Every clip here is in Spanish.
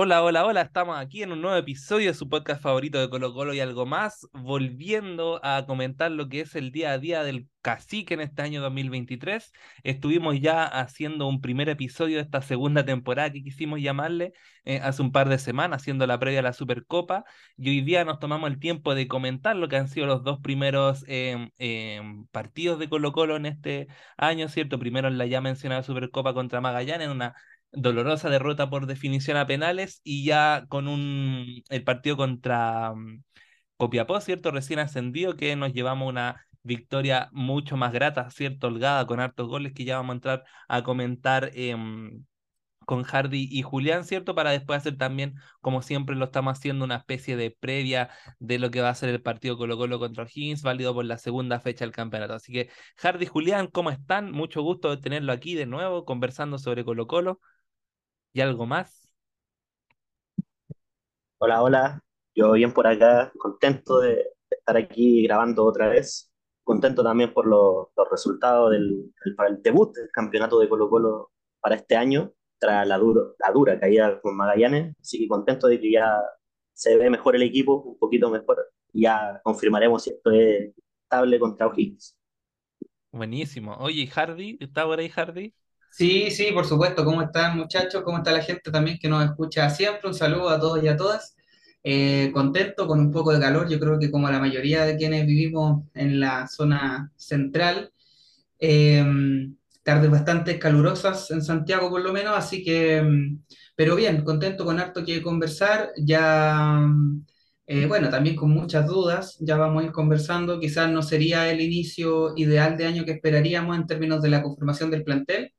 Hola, hola, hola, estamos aquí en un nuevo episodio de su podcast favorito de Colo Colo y algo más, volviendo a comentar lo que es el día a día del cacique en este año 2023. Estuvimos ya haciendo un primer episodio de esta segunda temporada que quisimos llamarle eh, hace un par de semanas, haciendo la previa a la Supercopa, y hoy día nos tomamos el tiempo de comentar lo que han sido los dos primeros em, em, partidos de Colo Colo en este año, ¿cierto? Primero en la ya mencionada Supercopa contra Magallanes, una dolorosa derrota por definición a penales y ya con un el partido contra um, Copiapó, ¿cierto? Recién ascendido, que nos llevamos una victoria mucho más grata, ¿cierto? Holgada, con hartos goles que ya vamos a entrar a comentar em, con Hardy y Julián, ¿cierto? Para después hacer también, como siempre lo estamos haciendo, una especie de previa de lo que va a ser el partido Colo Colo contra Higgins, válido por la segunda fecha del campeonato. Así que, Hardy y Julián, ¿cómo están? Mucho gusto de tenerlo aquí de nuevo, conversando sobre Colo Colo y algo más. Hola, hola, yo bien por acá, contento de estar aquí grabando otra vez, contento también por los resultados del, para el debut del campeonato de Colo Colo para este año, tras la, duro, la dura caída con Magallanes, así que contento de que ya se ve mejor el equipo, un poquito mejor, ya confirmaremos si esto es estable contra O'Higgins. Buenísimo. Oye, Hardy? ¿Está por ahí Hardy? Sí, sí, por supuesto. ¿Cómo están muchachos? ¿Cómo está la gente también que nos escucha siempre? Un saludo a todos y a todas. Eh, contento con un poco de calor, yo creo que como la mayoría de quienes vivimos en la zona central, eh, tardes bastante calurosas en Santiago por lo menos, así que, mm, pero bien, contento con harto que conversar, ya, eh, bueno, también con muchas dudas, ya vamos a ir conversando, quizás no sería el inicio ideal de año que esperaríamos en términos de la conformación del plantel,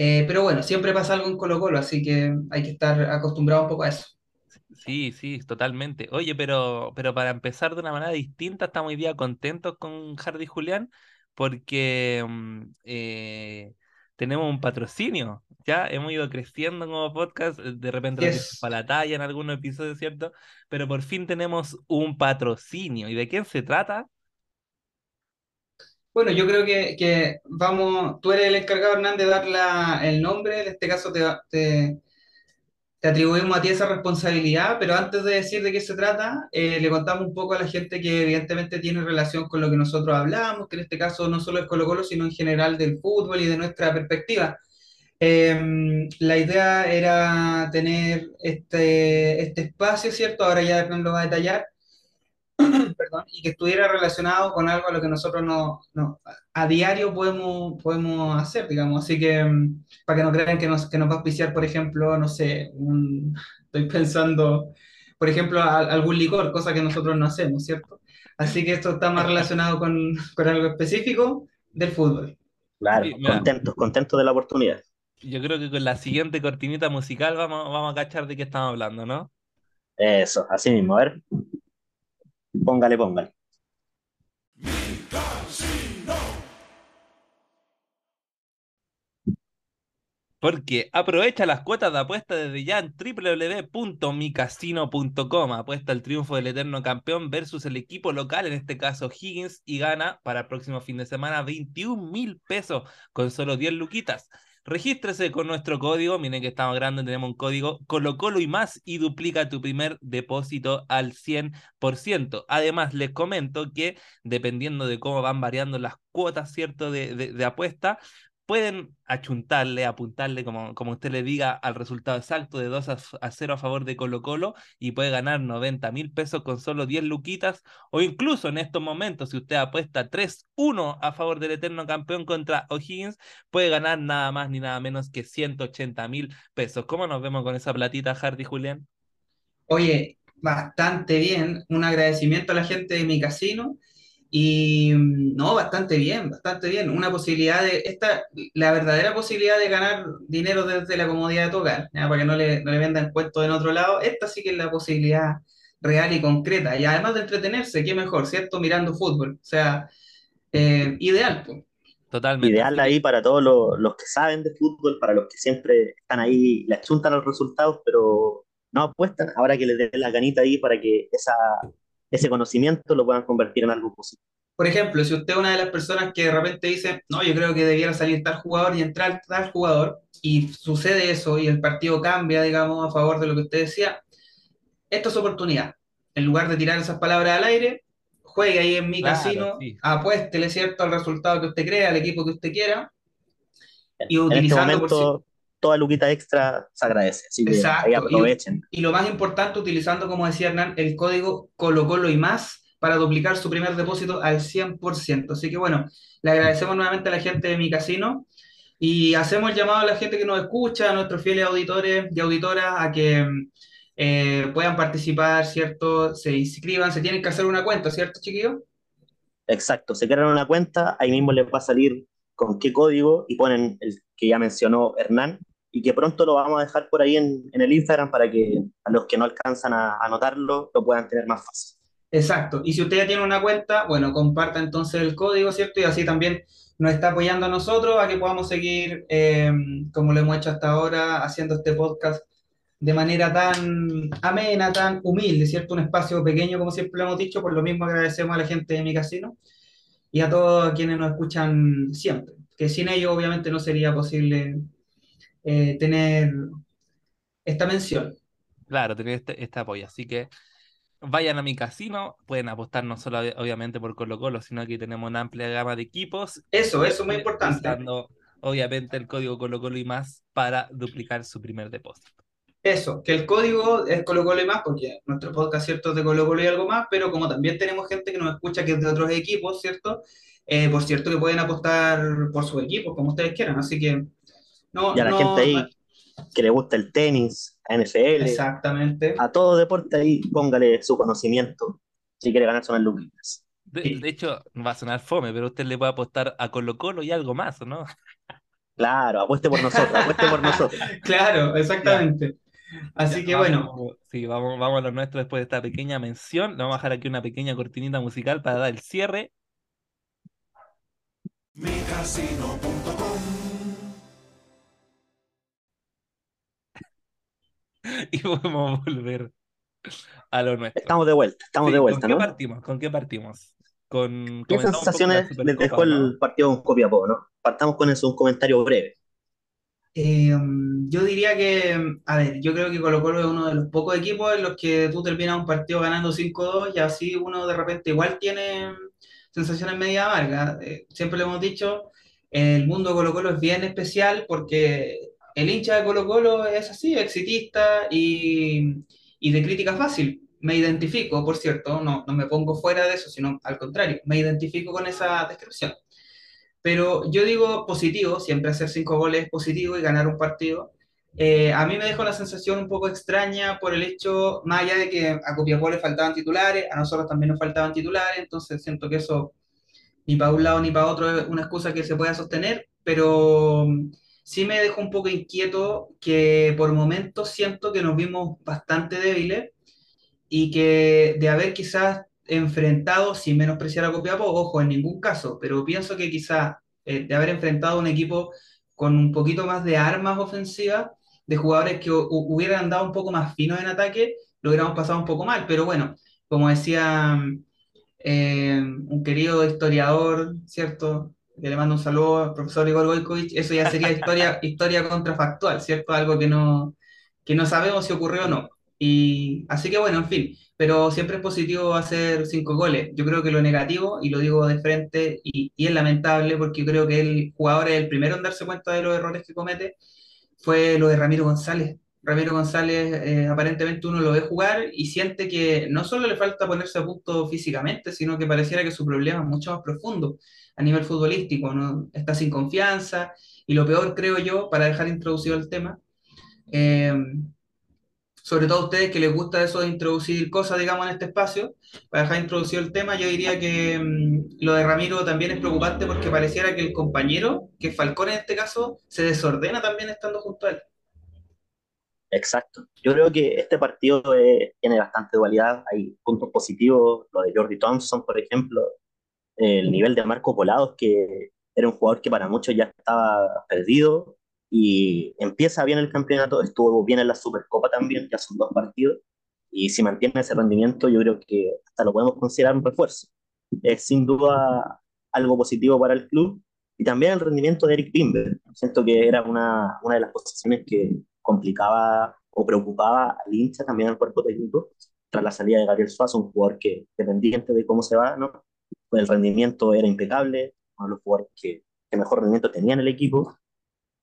eh, pero bueno, siempre pasa algo en Colo Colo, así que hay que estar acostumbrado un poco a eso. Sí, sí, totalmente. Oye, pero, pero para empezar de una manera distinta, estamos hoy día contentos con Hardy Julián porque mm, eh, tenemos un patrocinio. Ya hemos ido creciendo como podcast, eh, de repente yes. para la talla en algunos episodios, ¿cierto? Pero por fin tenemos un patrocinio. ¿Y de quién se trata? Bueno, yo creo que, vamos, tú eres el encargado, Hernán, de dar la, el nombre, en este caso te, te, atribuimos a ti esa responsabilidad, pero antes de decir de qué se trata, eh, le contamos un poco a la gente que evidentemente tiene relación con lo que nosotros hablamos, que en este caso no solo es Colo Colo, sino en general del fútbol y de nuestra perspectiva. Eh, la idea era tener este, este espacio, ¿cierto? Ahora ya Hernán lo va a detallar perdón, y que estuviera relacionado con algo a lo que nosotros no, no, a diario podemos, podemos hacer, digamos. Así que, mm, para que no crean que nos, que nos va a auspiciar, por ejemplo, no sé, un, estoy pensando, por ejemplo, a, algún licor, cosa que nosotros no hacemos, ¿cierto? Así que esto está más relacionado con, con algo específico del fútbol. Claro, sí, contentos, contentos de la oportunidad. Yo creo que con la siguiente cortinita musical vamos, vamos a cachar de qué estamos hablando, ¿no? Eso, así mismo, a ver. Póngale, póngale. Porque aprovecha las cuotas de apuesta desde ya en www.micasino.com. Apuesta el triunfo del eterno campeón versus el equipo local, en este caso Higgins, y gana para el próximo fin de semana 21 mil pesos con solo 10 luquitas. Regístrese con nuestro código, miren que estamos grandes, tenemos un código Colo y más y duplica tu primer depósito al 100%. Además, les comento que dependiendo de cómo van variando las cuotas, ¿cierto?, de, de apuesta, pueden achuntarle, apuntarle, como, como usted le diga, al resultado exacto de 2 a 0 a favor de Colo Colo y puede ganar 90 mil pesos con solo 10 luquitas o incluso en estos momentos, si usted apuesta 3-1 a favor del eterno campeón contra O'Higgins, puede ganar nada más ni nada menos que 180 mil pesos. ¿Cómo nos vemos con esa platita, Hardy Julián? Oye, bastante bien. Un agradecimiento a la gente de mi casino y no, bastante bien, bastante bien. Una posibilidad de, esta, la verdadera posibilidad de ganar dinero desde la comodidad de tu hogar, ¿ya? para que no le, no le vendan cuentos en otro lado, esta sí que es la posibilidad real y concreta. Y además de entretenerse, qué mejor, ¿cierto? Mirando fútbol. O sea, eh, ideal. Pues. Totalmente. Ideal ahí para todos los, los, que saben de fútbol, para los que siempre están ahí, le achuntan los resultados, pero no apuestan. Ahora que les den la ganita ahí para que esa ese conocimiento lo puedan convertir en algo positivo. Por ejemplo, si usted es una de las personas que de repente dice, no, yo creo que debiera salir tal jugador y entrar tal jugador, y sucede eso y el partido cambia, digamos, a favor de lo que usted decía, esto es oportunidad. En lugar de tirar esas palabras al aire, juegue ahí en mi Claro, casino, sí. apuéstele, ¿cierto?, al resultado que usted crea, al equipo que usted quiera, y En este utilizando por si- momento, toda luquita extra se agradece, así que Exacto, ahí y- aprovechen. Y lo más importante, utilizando, como decía Hernán, el código Colo Colo y más para duplicar su primer depósito al 100%. Así que bueno, le agradecemos nuevamente a la gente de mi casino y hacemos el llamado a la gente que nos escucha, a nuestros fieles auditores y auditoras, a que eh, puedan participar, ¿cierto? Se inscriban, se tienen que hacer una cuenta, ¿cierto, chiquillos? Exacto, se crean una cuenta, ahí mismo les va a salir con qué código y ponen el que ya mencionó Hernán y que pronto lo vamos a dejar por ahí en, en el Instagram para que a los que no alcanzan a anotarlo lo puedan tener más fácil. Exacto. Y si usted ya tiene una cuenta, bueno, comparta entonces el código, ¿cierto? Y así también nos está apoyando a nosotros a que podamos seguir, eh, como lo hemos hecho hasta ahora, haciendo este podcast de manera tan amena, tan humilde, ¿cierto? Un espacio pequeño, como siempre lo hemos dicho. Por lo mismo agradecemos a la gente de mi casino y a todos quienes nos escuchan siempre. Que sin ellos, obviamente, no sería posible eh, tener esta mención. Claro, tener este, este apoyo. Así que vayan a mi casino, pueden apostar no solo obviamente por Colo Colo, sino que tenemos una amplia gama de equipos. Eso, eso es muy importante. Usando obviamente el código Colo Colo y más para duplicar su primer depósito. Eso, que el código es Colo Colo y más, porque nuestro podcast, ¿cierto?, es de Colo Colo y algo más, pero como también tenemos gente que nos escucha que es de otros equipos, ¿cierto? Eh, por cierto que pueden apostar por sus equipos, como ustedes quieran, así que no, Y a la no- gente ahí que le gusta el tenis, a NFL, Exactamente. a todo deporte ahí, póngale su conocimiento si quiere ganarse unas luquitas. De, Sí. de hecho, va a sonar fome, pero usted le puede apostar a Colo Colo y algo más, ¿o no? Claro, apueste por nosotros, apueste por nosotros. Claro, exactamente. Así Ya, que vamos- bueno, Sí, vamos, vamos a lo nuestro después de esta pequeña mención. Le vamos a dejar aquí una pequeña cortinita musical para dar el cierre. micasino.com y podemos volver a lo nuestro. Estamos de vuelta, estamos Sí, de vuelta, ¿Con qué ¿no? partimos? ¿Con qué partimos? Con ¿Qué sensaciones les dejó ¿no? el partido con Copiapó, no? Partamos con eso, un comentario breve. eh, yo diría que, a ver, yo creo que Colo Colo es uno de los pocos equipos en los que tú terminas un partido ganando 5-2 y así uno de repente igual tiene sensaciones media amargas. Eh, siempre lo hemos dicho, el mundo de Colo Colo es bien especial porque el hincha de Colo Colo es así, exitista y, de crítica fácil. Me identifico, por cierto, no, me pongo fuera de eso, sino al contrario, me identifico con esa descripción. Pero yo digo positivo, siempre hacer cinco goles es positivo y ganar un partido. Eh, a mí me dejó una sensación un poco extraña por el hecho, más allá de que a Copiapó le faltaban titulares, a nosotros también nos faltaban titulares, entonces siento que eso ni para un lado ni para otro es una excusa que se pueda sostener, pero sí me dejó un poco inquieto que por momentos siento que nos vimos bastante débiles y que de haber quizás enfrentado, sin menospreciar a Copiapó, ojo, en ningún caso, pero pienso que quizás eh, de haber enfrentado un equipo con un poquito más de armas ofensivas, de jugadores que hu- hubieran andado un poco más finos en ataque, lo hubiéramos pasado un poco mal, pero bueno, como decía eh, un querido historiador, ¿cierto? Que le mando un saludo al profesor Igor Goikovich, eso ya sería historia, historia contrafactual, ¿cierto? Algo que no, que no sabemos si ocurrió o no. Y así que bueno, en fin, pero siempre es positivo hacer cinco goles. Yo creo que lo negativo, y lo digo de frente, y, y es lamentable porque creo que el jugador es el primero en darse cuenta de los errores que comete, fue lo de Ramiro González. Ramiro González, eh, aparentemente uno lo ve jugar y siente que no solo le falta ponerse a punto físicamente, sino que pareciera que su problema es mucho más profundo a nivel futbolístico, ¿no? Está sin confianza y lo peor, creo yo, para dejar introducido el tema, eh, sobre todo a ustedes que les gusta eso de introducir cosas, digamos, en este espacio, para dejar introducido el tema, yo diría que mm, lo de Ramiro también es preocupante porque pareciera que el compañero, que es Falcón en este caso, se desordena también estando junto a él. Exacto. Yo creo que este partido eh, tiene bastante dualidad. Hay puntos positivos, lo de Jordi Thompson, por ejemplo, el nivel de Marco Volados, que era un jugador que para muchos ya estaba perdido y empieza bien el campeonato, estuvo bien en la Supercopa también, ya son dos partidos. Y si mantiene ese rendimiento, yo creo que hasta lo podemos considerar un refuerzo. Es sin duda algo positivo para el club. Y también el rendimiento de Eric Bimber. Siento que era una, una de las posiciones que complicaba o preocupaba al hincha, también al cuerpo técnico, tras la salida de Gabriel Suazo, un jugador que, dependiente de cómo se va, ¿no? Pues el rendimiento era impecable, uno de los jugadores que, que mejor rendimiento tenía en el equipo,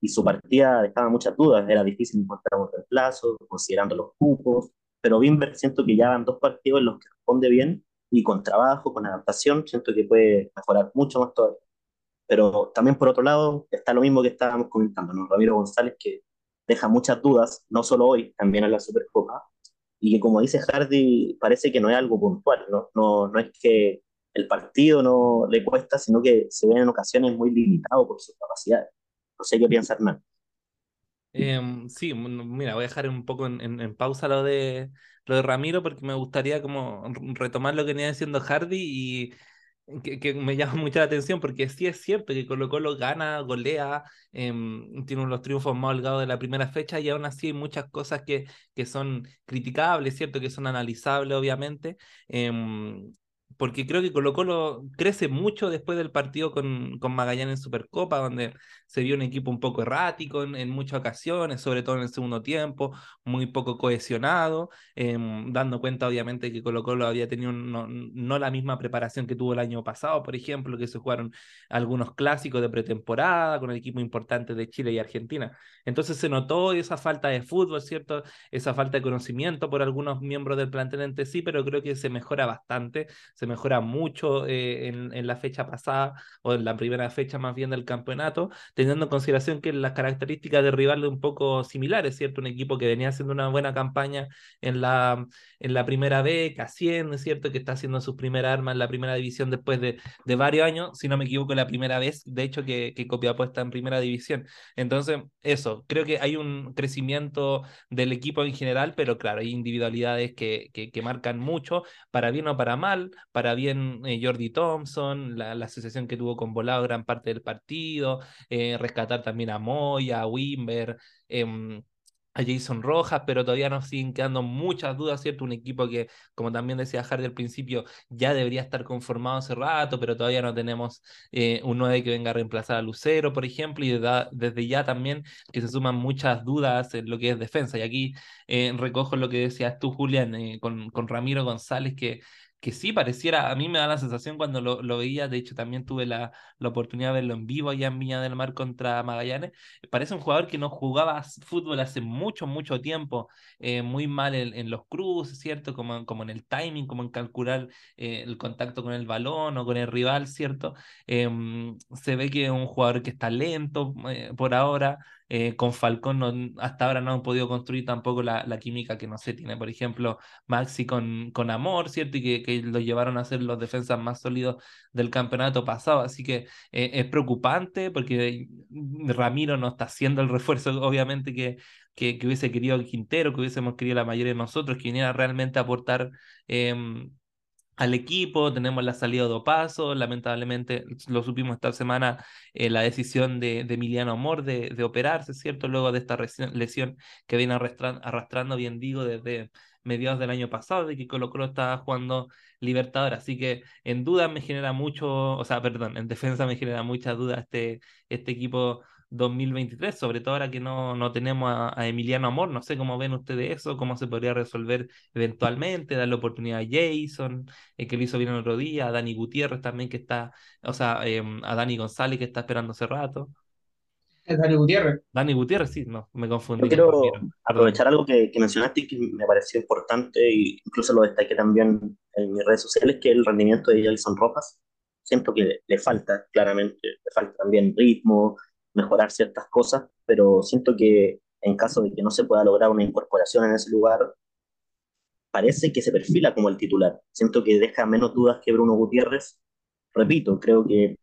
y su partida dejaba muchas dudas, era difícil encontrar un reemplazo, considerando los cupos, pero Bimber siento que ya van dos partidos en los que responde bien y con trabajo, con adaptación, siento que puede mejorar mucho más todavía. Pero también por otro lado está lo mismo que estábamos comentando, ¿no? Ramiro González que deja muchas dudas, no solo hoy, también en la Supercopa, y que como dice Hardy, parece que no es algo puntual, ¿no? No, no es que el partido no le cuesta, sino que se ve en ocasiones muy limitado por sus capacidades. No sé qué piensa Hernán. Em, sí, mira, voy a dejar un poco en, en, pausa lo de, lo de Ramiro porque me gustaría como retomar lo que venía diciendo Hardy y que, me llama mucho la atención porque sí es cierto que Colo Colo gana, golea, eh, tiene los triunfos más holgados de la primera fecha y aún así hay muchas cosas que, que son criticables, cierto, que son analizables obviamente. Eh, porque creo que Colo Colo crece mucho después del partido con, con Magallanes en Supercopa, donde se vio un equipo un poco errático en, muchas ocasiones, sobre todo en el segundo tiempo, muy poco cohesionado, em, dando cuenta obviamente que Colo Colo había tenido no, no, la misma preparación que tuvo el año pasado, por ejemplo, que se jugaron algunos clásicos de pretemporada con el equipo importante de Chile y Argentina. Entonces se notó esa falta de fútbol, ¿cierto? Esa falta de conocimiento por algunos miembros del plantel entre sí, pero creo que se mejora bastante, se mejora mucho eh, en, la fecha pasada o en la primera fecha más bien del campeonato teniendo en consideración que las características de rival un poco similares, ¿cierto? Un equipo que venía haciendo una buena campaña en la, en la primera B, que asciende, ¿cierto? Que está haciendo sus primeras armas en la primera división después de, de varios años, si no me equivoco, la primera vez, de hecho, que, que Copiapó está en primera división. Entonces, eso, creo que hay un crecimiento del equipo en general, pero claro, hay individualidades que, que, que marcan mucho, para bien o para mal, para bien eh, Jordi Thompson, la, asociación que tuvo con Volado gran parte del partido, eh, rescatar también a Moya, a Wimber, em, a Jason Rojas, pero todavía nos siguen quedando muchas dudas, ¿cierto? Un equipo que, como también decía Hardy al principio, ya debería estar conformado hace rato, pero todavía no tenemos eh, un 9 que venga a reemplazar a Lucero, por ejemplo, y desde ya también que se suman muchas dudas en lo que es defensa. Y aquí eh, recojo lo que decías tú, Julián, con, con Ramiro González, que que sí pareciera, a mí me da la sensación cuando lo, lo veía, de hecho también tuve la, la, oportunidad de verlo en vivo allá en Viña del Mar contra Magallanes, parece un jugador que no jugaba fútbol hace mucho, mucho tiempo, eh, muy mal en, en, los cruces, ¿cierto? Como, como en el timing, como en calcular eh, el contacto con el balón o con el rival, ¿cierto? Eh, se ve que es un jugador que está lento eh, por ahora, eh, con Falcón no, hasta ahora no han podido construir tampoco la, la, química que no se tiene, por ejemplo, Maxi con, con Amor, ¿cierto? Y que, que lo llevaron a ser los defensas más sólidos del campeonato pasado. Así que eh, es preocupante porque Ramiro no está haciendo el refuerzo, obviamente, que, que, hubiese querido Quintero, que hubiésemos querido la mayoría de nosotros, que viniera realmente a aportar. Eh, al equipo, tenemos la salida de Opaso, lamentablemente lo supimos esta semana, eh, la decisión de, Emiliano Amor de, operarse, ¿cierto? Luego de esta lesión que viene arrastrando, arrastrando, bien digo, desde mediados del año pasado, de que Colo Colo estaba jugando Libertador, así que en duda me genera mucho, o sea, perdón, en defensa me genera mucha duda este, este equipo 2023, sobre todo ahora que no, no tenemos a, a, Emiliano Amor, no sé cómo ven ustedes eso, cómo se podría resolver eventualmente, darle oportunidad a Jason, eh, que lo hizo bien el otro día, a Dani Gutiérrez también que está, o sea, eh, a Dani González que está esperando hace rato. Es Dani Gutiérrez. Dani Gutiérrez, sí, no, me confundí. Yo quiero aprovechar algo que, que, mencionaste y que me pareció importante, e incluso lo destaqué también en mis redes sociales, que es el rendimiento de Jason Rojas. Siento que le, le falta, claramente, le falta también ritmo, mejorar ciertas cosas, pero siento que en caso de que no se pueda lograr una incorporación en ese lugar, parece que se perfila como el titular. Siento que deja menos dudas que Bruno Gutiérrez. Repito, creo que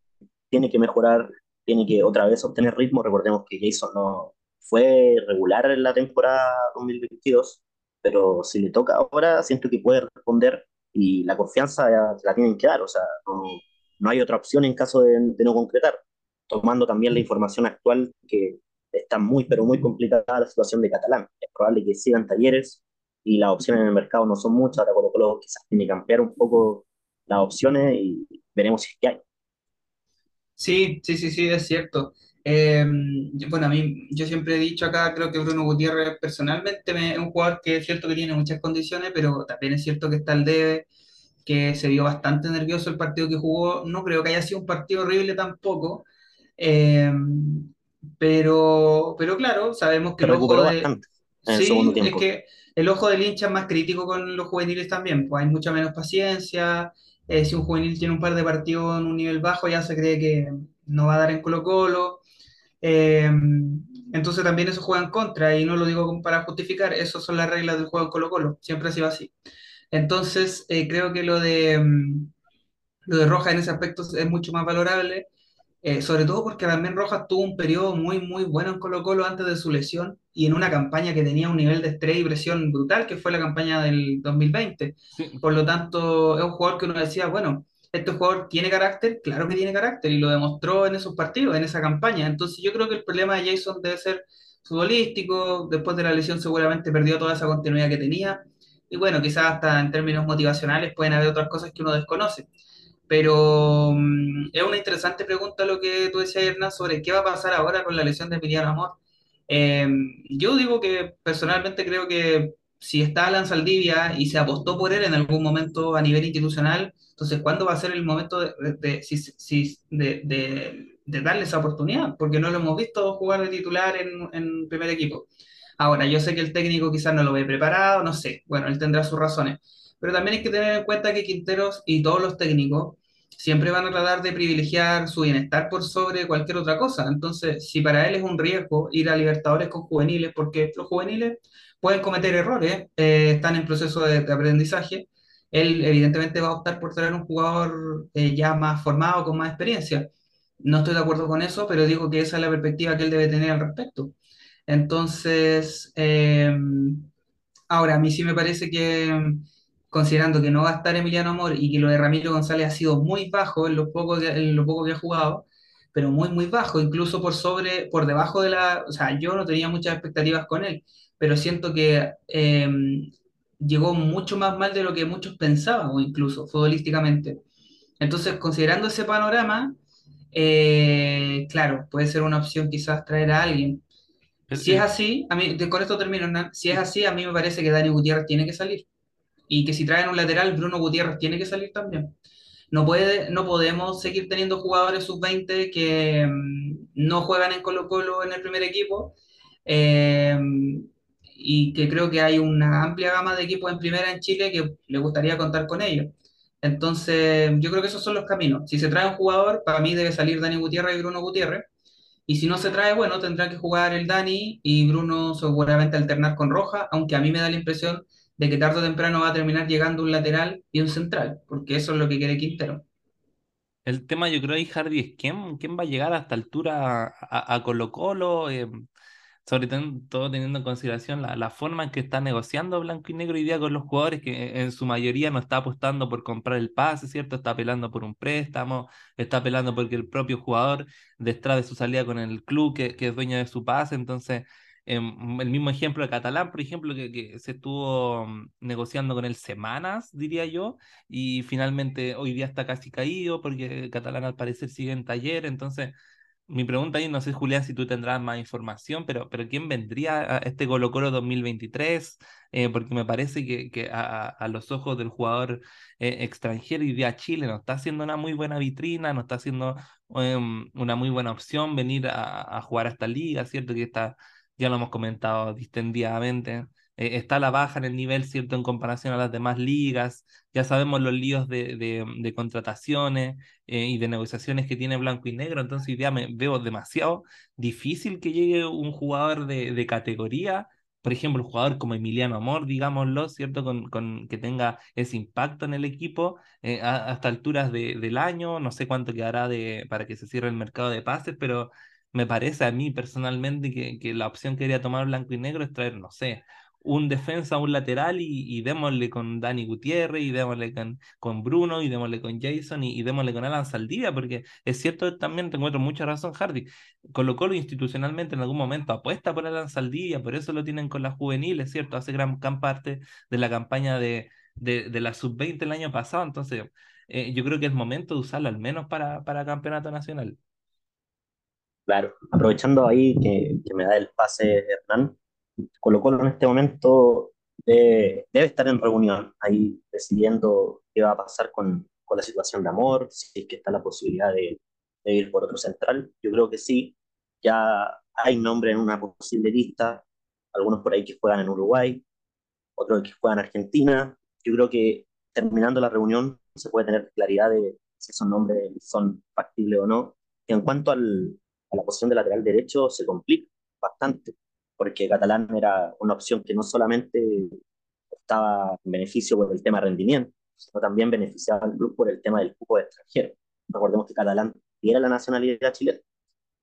tiene que mejorar, tiene que otra vez obtener ritmo. Recordemos que Jason no fue regular en la temporada 2022, pero si le toca ahora, siento que puede responder y la confianza la tienen que dar, o sea, no, no hay otra opción en caso de, de no concretar tomando también la información actual que está muy, pero muy complicada la situación de Catalán. Es probable que sigan talleres, y las opciones en el mercado no son muchas. Ahora Colo Colo quizás tiene que cambiar un poco las opciones y veremos si es que hay. Sí, sí, sí, sí, es cierto. Eh, yo- bueno, a mí, yo siempre he dicho acá, creo que Bruno Gutiérrez personalmente me- es un jugador que es cierto que tiene muchas condiciones, pero también es cierto que está al debe, que se vio bastante nervioso el partido que jugó. No creo que haya sido un partido horrible tampoco, eh, pero, pero claro, sabemos que Se el ojo recuperó de... bastante en el segundo es tiempo. que el ojo del hincha es más crítico con los juveniles también, pues hay mucha menos paciencia. eh, si un juvenil tiene un par de partidos en un nivel bajo, ya se cree que no va a dar en Colo-Colo. Eh, entonces también eso juega en contra, y no lo digo para justificar, esas son las reglas del juego en Colo-Colo, siempre ha sido así. Entonces, eh, creo que lo de, mm, lo de Rojas en ese aspecto es mucho más valorable, eh, sobre todo porque también Rojas tuvo un periodo muy, muy bueno en Colo-Colo antes de su lesión y en una campaña que tenía un nivel de estrés y presión brutal, que fue la campaña del 2020. Sí, Por lo tanto, es un jugador que uno decía, bueno, este jugador tiene carácter, claro que tiene carácter, y lo demostró en esos partidos, en esa campaña. Entonces, yo creo que el problema de Jason debe ser futbolístico, después de la lesión seguramente perdió toda esa continuidad que tenía, y bueno, quizás hasta en términos motivacionales pueden haber otras cosas que uno desconoce. Pero mm, es una interesante pregunta lo que tú decías, Hernán, sobre qué va a pasar ahora con la lesión de Emiliano Amor. Eh, yo digo que personalmente creo que si está Alan Saldivia y se apostó por él en algún momento a nivel institucional, entonces ¿cuándo va a ser el momento de, de- de- de darle esa oportunidad? Porque no lo hemos visto jugar de titular en, en primer equipo. Ahora, yo sé que el técnico quizás no lo ve preparado, no sé, bueno, él tendrá sus razones, pero también hay que tener en cuenta que Quinteros y todos los técnicos siempre van a tratar de privilegiar su bienestar por sobre cualquier otra cosa. Entonces, si para él es un riesgo ir a Libertadores con juveniles, porque los juveniles pueden cometer errores, eh, están en proceso de, de aprendizaje, él evidentemente va a optar por traer un jugador eh, ya más formado, con más experiencia. No estoy de acuerdo con eso, pero digo que esa es la perspectiva que él debe tener al respecto. Entonces, eh, Ahora, a mí sí me parece que, considerando que no va a estar Emiliano Amor y que lo de Ramiro González ha sido muy bajo en lo poco que, en lo poco que ha jugado, pero muy, muy bajo, incluso por sobre, por debajo de la, o sea, yo no tenía muchas expectativas con él, pero siento que eh, llegó mucho más mal de lo que muchos pensábamos, incluso futbolísticamente. Entonces, considerando ese panorama, eh, claro, puede ser una opción quizás traer a alguien. Si es así, a mí, con esto termino, Hernán. Si es sí. así, a mí me parece que Dani Gutiérrez tiene que salir. Y que si traen un lateral, Bruno Gutiérrez tiene que salir también. No puede, no podemos seguir teniendo jugadores sub-20 que mm, no juegan en Colo-Colo en el primer equipo. eh, y que creo que hay una amplia gama de equipos en primera en Chile que le gustaría contar con ellos. Entonces, yo creo que esos son los caminos. Si se trae un jugador, para mí debe salir Dani Gutiérrez y Bruno Gutiérrez. Y si no se trae, bueno, tendrá que jugar el Dani y Bruno seguramente alternar con Roja, aunque a mí me da la impresión de que tarde o temprano va a terminar llegando un lateral y un central, porque eso es lo que quiere Quintero. El tema yo creo ahí, Hardy, es quién, quién va a llegar a esta altura a, a Colo-Colo, eh, sobre todo teniendo en consideración la, la forma en que está negociando Blanco y Negro hoy día con los jugadores, que en su mayoría no está apostando por comprar el pase, ¿cierto? Está apelando por un préstamo, está apelando porque el propio jugador detrás de su salida con el club, que, que es dueño de su pase, entonces... em, el mismo ejemplo de Catalán, por ejemplo, que, que se estuvo mm, negociando con él semanas, diría yo, y finalmente hoy día está casi caído porque Catalán al parecer sigue en taller, entonces mi pregunta ahí, no sé Julián si tú tendrás más información, pero, pero ¿quién vendría a este Colo Colo 2023? Eh, porque me parece que, que a, a- los ojos del jugador eh, extranjero y de a Chile no está haciendo una muy buena vitrina, no está haciendo em, una muy buena opción venir a, a jugar a esta liga, ¿cierto? Que está, ya lo hemos comentado distendidamente. eh, está la baja en el nivel, ¿cierto? En comparación a las demás ligas. Ya sabemos los líos de, de, de contrataciones eh, y de negociaciones que tiene Blanco y Negro, entonces ya me veo demasiado difícil que llegue un jugador de, de categoría, por ejemplo, un jugador como Emiliano Amor, digámoslo, ¿cierto? Con, con que tenga ese impacto en el equipo eh, a- hasta alturas de, del año, no sé cuánto quedará de, para que se cierre el mercado de pases, pero me parece a mí personalmente que, que la opción que quería tomar Blanco y Negro es traer, no sé, un defensa, un lateral y, y démosle con Dani Gutiérrez y démosle con, con Bruno y démosle con Jason y, démosle con Alan Saldivia, porque es cierto, también te encuentro mucha razón, Hardy. Colo Colo institucionalmente en algún momento apuesta por Alan Saldivia, por eso lo tienen con las juveniles, ¿cierto? Hace gran, gran parte de la campaña de, de, de la sub-20 el año pasado, entonces eh, yo creo que es momento de usarlo al menos para, para campeonato nacional. Claro, aprovechando ahí que, que me da el pase Hernán, Colo Colo en este momento eh, debe estar en reunión, ahí decidiendo qué va a pasar con, con la situación de amor, si es que está la posibilidad de, de ir por otro central. Yo creo que sí, ya hay nombre en una posible lista, algunos por ahí que juegan en Uruguay, otros que juegan en Argentina. Yo creo que terminando la reunión se puede tener claridad de si esos nombres son factibles o no. Y en cuanto al, a la posición de lateral derecho, se complica bastante, porque Catalán era una opción que no solamente estaba en beneficio por el tema de rendimiento, sino también beneficiaba al club por el tema del cupo de extranjero. Recordemos que Catalán tiene la nacionalidad chilena.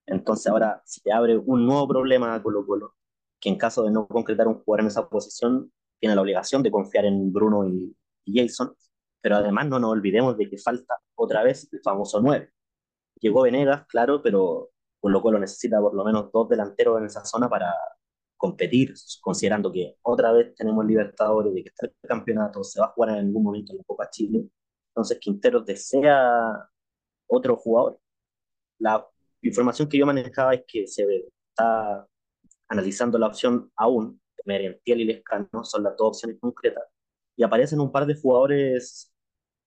Entonces ahora se abre un nuevo problema a Colo Colo, que en caso de no concretar un jugador en esa posición, tiene la obligación de confiar en Bruno y, y Jason, pero además no nos olvidemos de que falta otra vez el famoso 9. Llegó Venegas, claro, pero Colo Colo necesita por lo menos dos delanteros en esa zona para competir, considerando que otra vez tenemos Libertadores, de que está el campeonato, se va a jugar en algún momento en la Copa Chile. Entonces Quintero desea otro jugador. La información que yo manejaba es que se está analizando la opción aún, Merentiel y Lescano son las dos opciones concretas, y aparecen un par de jugadores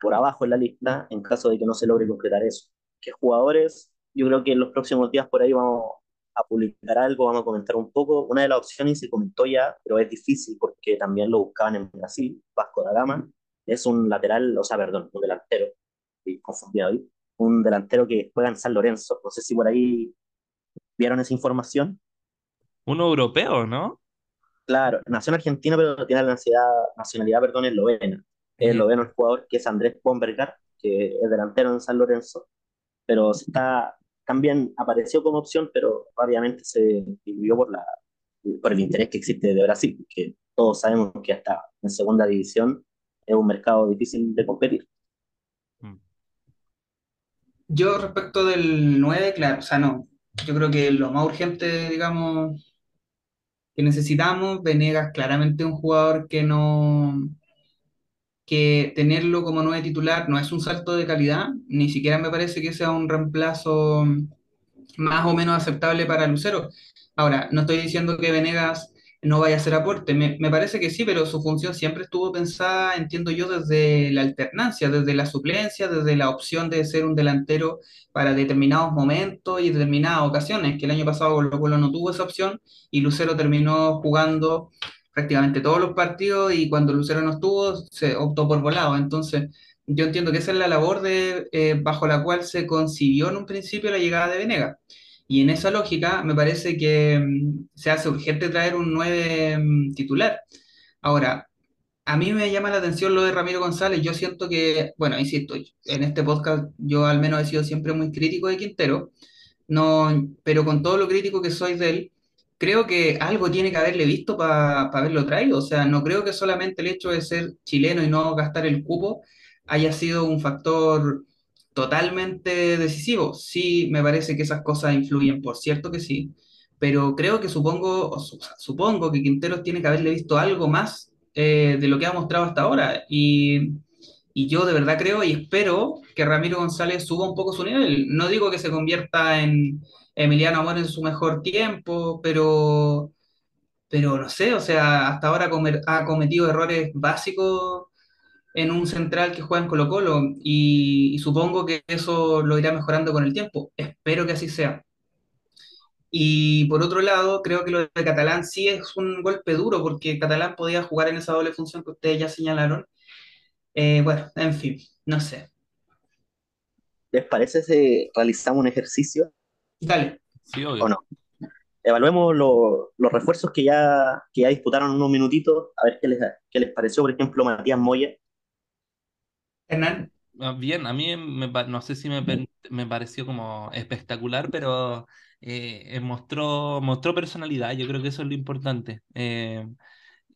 por abajo en la lista en caso de que no se logre concretar eso. ¿Qué jugadores? Yo creo que en los próximos días por ahí vamos a publicar algo, vamos a comentar un poco. Una de las opciones se comentó ya, pero es difícil porque también lo buscaban en Brasil, Vasco da Gama, es un lateral, o sea, perdón, un delantero, estoy confundido ahí, un delantero que juega en San Lorenzo. No sé si por ahí vieron esa información. Uno europeo, ¿no? Claro, nació en Argentina, pero tiene la nacionalidad, nacionalidad perdón, eslovena. Es esloveno el jugador, que es Andrés Bombergar, que es delantero en San Lorenzo, pero está, también apareció como opción, pero obviamente se dividió por, la, por el interés que existe de Brasil, que todos sabemos que hasta en segunda división es un mercado difícil de competir. Yo respecto del 9, claro, o sea, no. Yo creo que lo más urgente, digamos, que necesitamos, Venegas claramente un jugador que no, que tenerlo como 9 titular no es un salto de calidad, ni siquiera me parece que sea un reemplazo más o menos aceptable para Lucero. Ahora, no estoy diciendo que Venegas no vaya a ser aporte, me, me parece que sí, pero su función siempre estuvo pensada, entiendo yo, desde la alternancia, desde la suplencia, desde la opción de ser un delantero para determinados momentos y determinadas ocasiones, que el año pasado Colo Colo no tuvo esa opción y Lucero terminó jugando prácticamente todos los partidos y cuando Lucero no estuvo se optó por volado. Entonces, yo entiendo que esa es la labor de, eh, bajo la cual se concibió en un principio la llegada de Venegas. Y en esa lógica me parece que mm, se hace urgente traer un 9 mm, titular. Ahora, a mí me llama la atención lo de Ramiro González. Yo siento que, bueno, insisto, en este podcast yo al menos he sido siempre muy crítico de Quintero, no, pero con todo lo crítico que soy de él, creo que algo tiene que haberle visto para haberlo traído. O sea, no creo que solamente el hecho de ser chileno y no gastar el cupo haya sido un factor totalmente decisivo. Sí, me parece que esas cosas influyen, por cierto que sí, pero creo que supongo, supongo que Quinteros tiene que haberle visto algo más eh, de lo que ha mostrado hasta ahora. Y, y yo de verdad creo y espero que Ramiro González suba un poco su nivel. No digo que se convierta en Emiliano Amor en su mejor tiempo, pero, pero no sé, o sea, hasta ahora ha cometido errores básicos en un central que juega en Colo-Colo y, y supongo que eso lo irá mejorando con el tiempo. Espero que así sea. Y por otro lado, creo que lo de Catalán sí es un golpe duro porque Catalán podía jugar en esa doble función que ustedes ya señalaron. Eh, bueno, en fin, no sé. ¿Les parece si realizamos un ejercicio Dale. Sí, o obvio. no? Evaluemos lo- los refuerzos que ya, que ya disputaron unos minutitos, a ver qué les, qué les pareció, por ejemplo, Matías Moya. Hernán, Ah, Bien, a mí me, no sé si me, me pareció como espectacular, pero eh, eh, mostró, mostró personalidad, yo creo que eso es lo importante. Eh,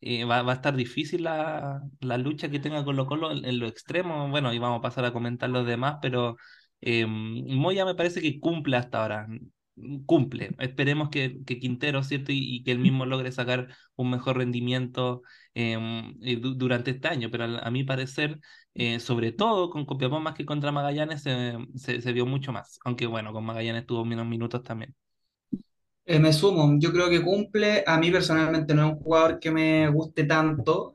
eh, va, va a estar difícil la, la lucha que tenga Colo Colo en, en lo extremo. Bueno, y vamos a pasar a comentar los demás, pero eh, Moya me parece que cumple hasta ahora. Cumple. Esperemos que, que Quintero, ¿cierto? Y, que él mismo logre sacar un mejor rendimiento em, eh, du- durante este año. Pero a, mi parecer, eh, sobre todo con Copiapó más que contra Magallanes, se, se, vio mucho más. Aunque bueno, con Magallanes tuvo menos minutos también. Me sumo, yo creo que cumple. A mí personalmente no es un jugador que me guste tanto.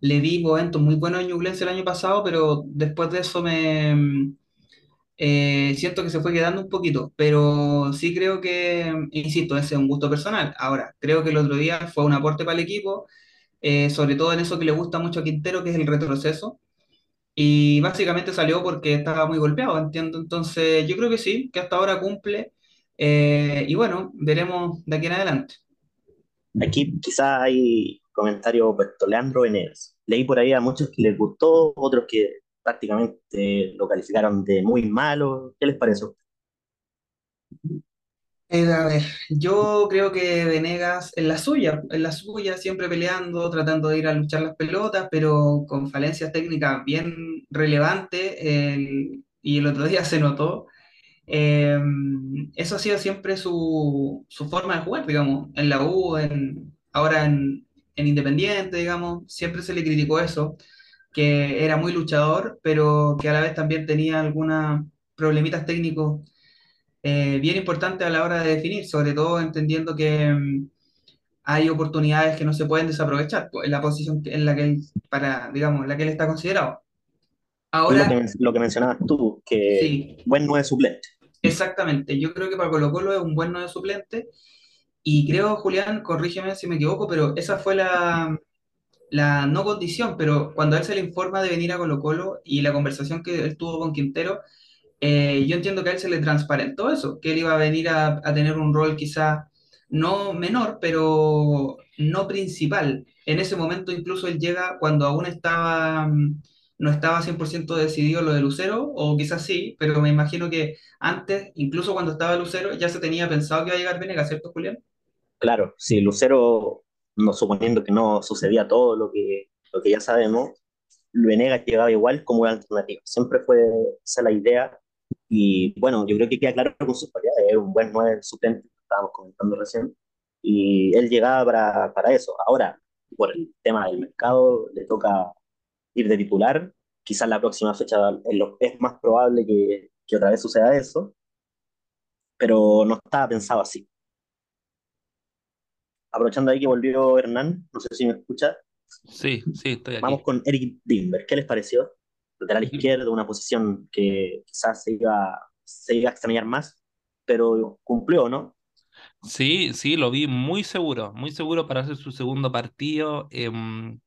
Le vi momentos muy buenos en Ñublense el año pasado, pero después de eso me eh, siento que se fue quedando un poquito. Pero sí creo que, insisto, ese es un gusto personal. Ahora, creo que el otro día fue un aporte para el equipo, eh, sobre todo en eso que le gusta mucho a Quintero, que es el retroceso. Y básicamente salió porque estaba muy golpeado, entiendo. Entonces, yo creo que sí, que hasta ahora cumple. Eh, y bueno, veremos de aquí en adelante. Aquí quizás hay comentarios opuestos. Leandro Venegas. Leí por ahí a muchos que les gustó, otros que prácticamente lo calificaron de muy malo. ¿Qué les pareció? Eh, a ver, yo creo que Venegas en la suya, en la suya, siempre peleando, tratando de ir a luchar las pelotas, pero con falencias técnicas bien relevantes. el- y el otro día se notó. Eh, eso ha sido siempre su, su forma de jugar, digamos, en la U, en, ahora en, en Independiente, digamos, siempre se le criticó eso, que era muy luchador, pero que a la vez también tenía algunos problemitas técnicos eh, bien importantes a la hora de definir, sobre todo entendiendo que mm, hay oportunidades que no se pueden desaprovechar, pues, en la posición en la que él, para, digamos, en la que él está considerado. Es lo que, Ahora, lo que mencionabas tú, que sí, buen es suplente. exactamente, yo creo que para Colo Colo es un buen nueve suplente Y creo, Julián, corrígeme si me equivoco, pero esa fue la, la no condición, pero cuando él se le informa de venir a Colo-Colo y la conversación que él tuvo con Quintero, eh, yo entiendo que a él se le transparentó eso, que él iba a venir a, a tener un rol quizá no menor, pero no principal. En ese momento incluso él llega cuando aún estaba, mm, no estaba 100% decidido lo de Lucero, o quizás sí, pero me imagino que antes, incluso cuando estaba Lucero, ya se tenía pensado que iba a llegar Venegas, ¿cierto, Julián? Claro, si Lucero, no suponiendo que no sucedía todo lo que, lo que ya sabemos, Venegas llegaba igual como una alternativa. Siempre fue esa la idea. Y bueno, yo creo que queda claro con sus cualidades. Es un buen nueve suplente, que estábamos comentando recién. Y él llegaba para, para eso. Ahora, por el tema del mercado, le toca ir de titular. Quizás la próxima fecha es más probable que, que otra vez suceda eso, pero no estaba pensado así. Aprovechando ahí que volvió Hernán, no sé si me escucha, Sí, sí, estoy vamos aquí. con Eric Dimber. ¿Qué les pareció? Lateral izquierdo, una posición que quizás se iba, se iba a extrañar más, pero cumplió, ¿no? Sí, sí, lo vi muy seguro, muy seguro para hacer su segundo partido. em,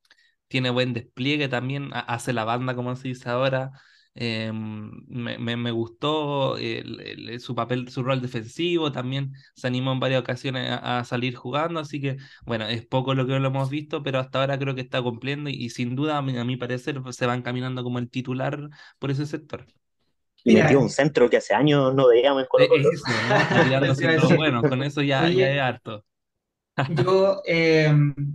tiene buen despliegue también, ha- hace la banda, como se dice ahora. Em, me, me- me gustó el- el- su papel, su rol defensivo, también se animó en varias ocasiones a, a salir jugando, así que bueno, es poco lo que lo hemos visto, pero hasta ahora creo que está cumpliendo y, y sin duda, a mi, a mi parecer, se van caminando como el titular por ese sector. Y metió un centro que hace años no veíamos en Colo Eh, Colo. Eso, ¿no? Tirar los eso iba a centros decir. buenos, con eso ya, ya es harto. Yo eh,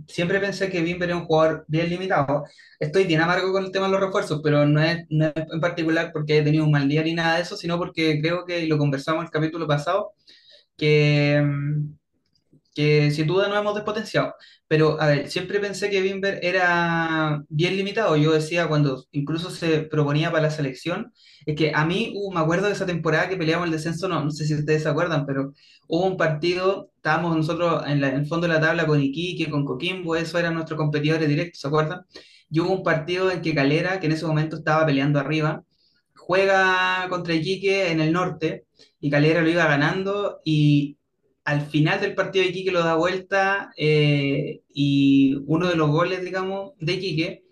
siempre pensé que Bimber era un jugador bien limitado. Estoy bien amargo con el tema de los refuerzos, pero no es, no en particular porque he tenido un mal día ni nada de eso, sino porque creo que lo conversamos el capítulo pasado, que, mm, que sin duda no hemos despotenciado. Pero, a ver, siempre pensé que Bimber era bien limitado. Yo decía cuando incluso se proponía para la selección, es que a mí, uh, me acuerdo de esa temporada que peleamos el descenso, no, no sé si ustedes se acuerdan, pero hubo un partido, estábamos nosotros en, la- en el fondo de la tabla con Iquique, con Coquimbo, eso eran nuestros competidores directos, ¿se acuerdan? Y hubo un partido en que Calera, que en ese momento estaba peleando arriba, juega contra Iquique en el norte y Calera lo iba ganando y al final del partido de Iquique lo da vuelta eh, y uno de los goles, digamos, de Iquique,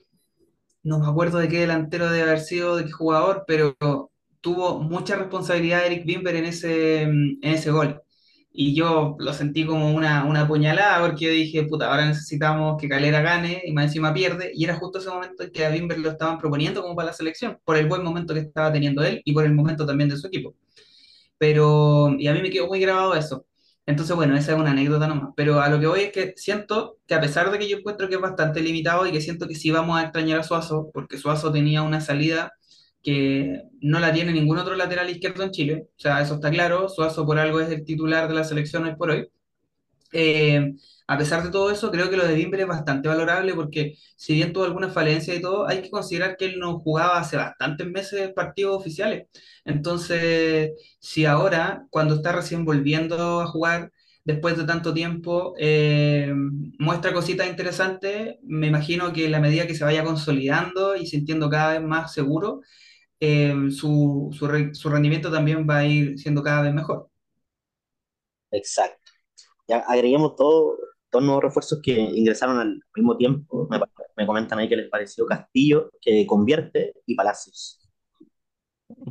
no me acuerdo de qué delantero debe haber sido, de qué jugador, pero tuvo mucha responsabilidad Eric Bimber en ese, en ese gol. Y yo lo sentí como una, una puñalada porque yo dije, puta, ahora necesitamos que Calera gane y más encima pierde. Y era justo ese momento en que a Bimber lo estaban proponiendo como para la selección, por el buen momento que estaba teniendo él y por el momento también de su equipo. Pero, y a mí me quedó muy grabado eso. Entonces, bueno, esa es una anécdota nomás. Pero a lo que voy es que siento que a pesar de que yo encuentro que es bastante limitado y que siento que sí vamos a extrañar a Suazo, porque Suazo tenía una salida que no la tiene ningún otro lateral izquierdo en Chile. O sea, eso está claro. Suazo por algo es el titular de la selección hoy por hoy. Eh, a pesar de todo eso, creo que lo de Bimber es bastante valorable porque si bien tuvo algunas falencias y todo, hay que considerar que él no jugaba hace bastantes meses partidos oficiales. Entonces, si ahora, cuando está recién volviendo a jugar, después de tanto tiempo, eh, muestra cositas interesantes, me imagino que en la medida que se vaya consolidando y sintiendo cada vez más seguro, eh, su, su su rendimiento también va a ir siendo cada vez mejor. Exacto. Ya agreguemos todo, dos nuevos refuerzos que ingresaron al mismo tiempo. Me, comentan ahí que les pareció Castillo, que convierte, y Palacios.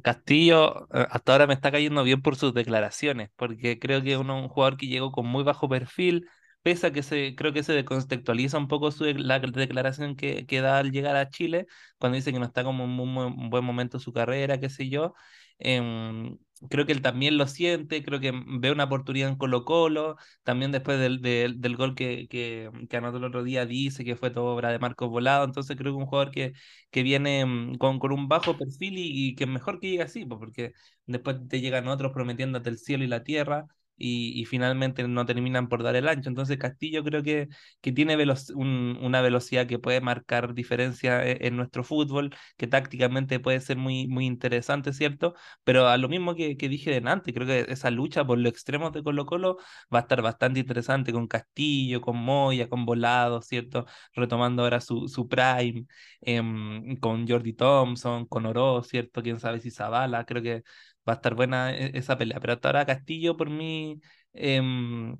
Castillo eh, hasta ahora me está cayendo bien por sus declaraciones, porque creo que es un jugador que llegó con muy bajo perfil, pese a que se, creo que se descontextualiza un poco su, la declaración que, que da al llegar a Chile, cuando dice que no está como en un, buen momento su carrera, qué sé yo. Em, creo que él también lo siente, creo que ve una oportunidad en Colo-Colo, también después del, del, gol que, que, que anotó el otro día dice que fue todo obra de Marcos Volado, entonces creo que un jugador que que viene mm, con, con un bajo perfil y, y que mejor que llegue así, pues, porque después te llegan otros prometiéndote el cielo y la tierra y, y finalmente no terminan por dar el ancho. Entonces Castillo creo que, que tiene veloc- un- una velocidad que puede marcar diferencia e- en, nuestro fútbol, que tácticamente puede ser muy, muy interesante, ¿cierto? Pero a lo mismo que, que dije delante, creo que esa lucha por los extremos de Colo-Colo va a estar bastante interesante con Castillo, con Moya, con Volado, ¿cierto? Retomando ahora su, su prime em, con Jordi Thompson, con Oro, ¿cierto? Quién sabe si Zavala, creo que va a estar buena e- esa pelea. Pero hasta ahora Castillo, por mí, em,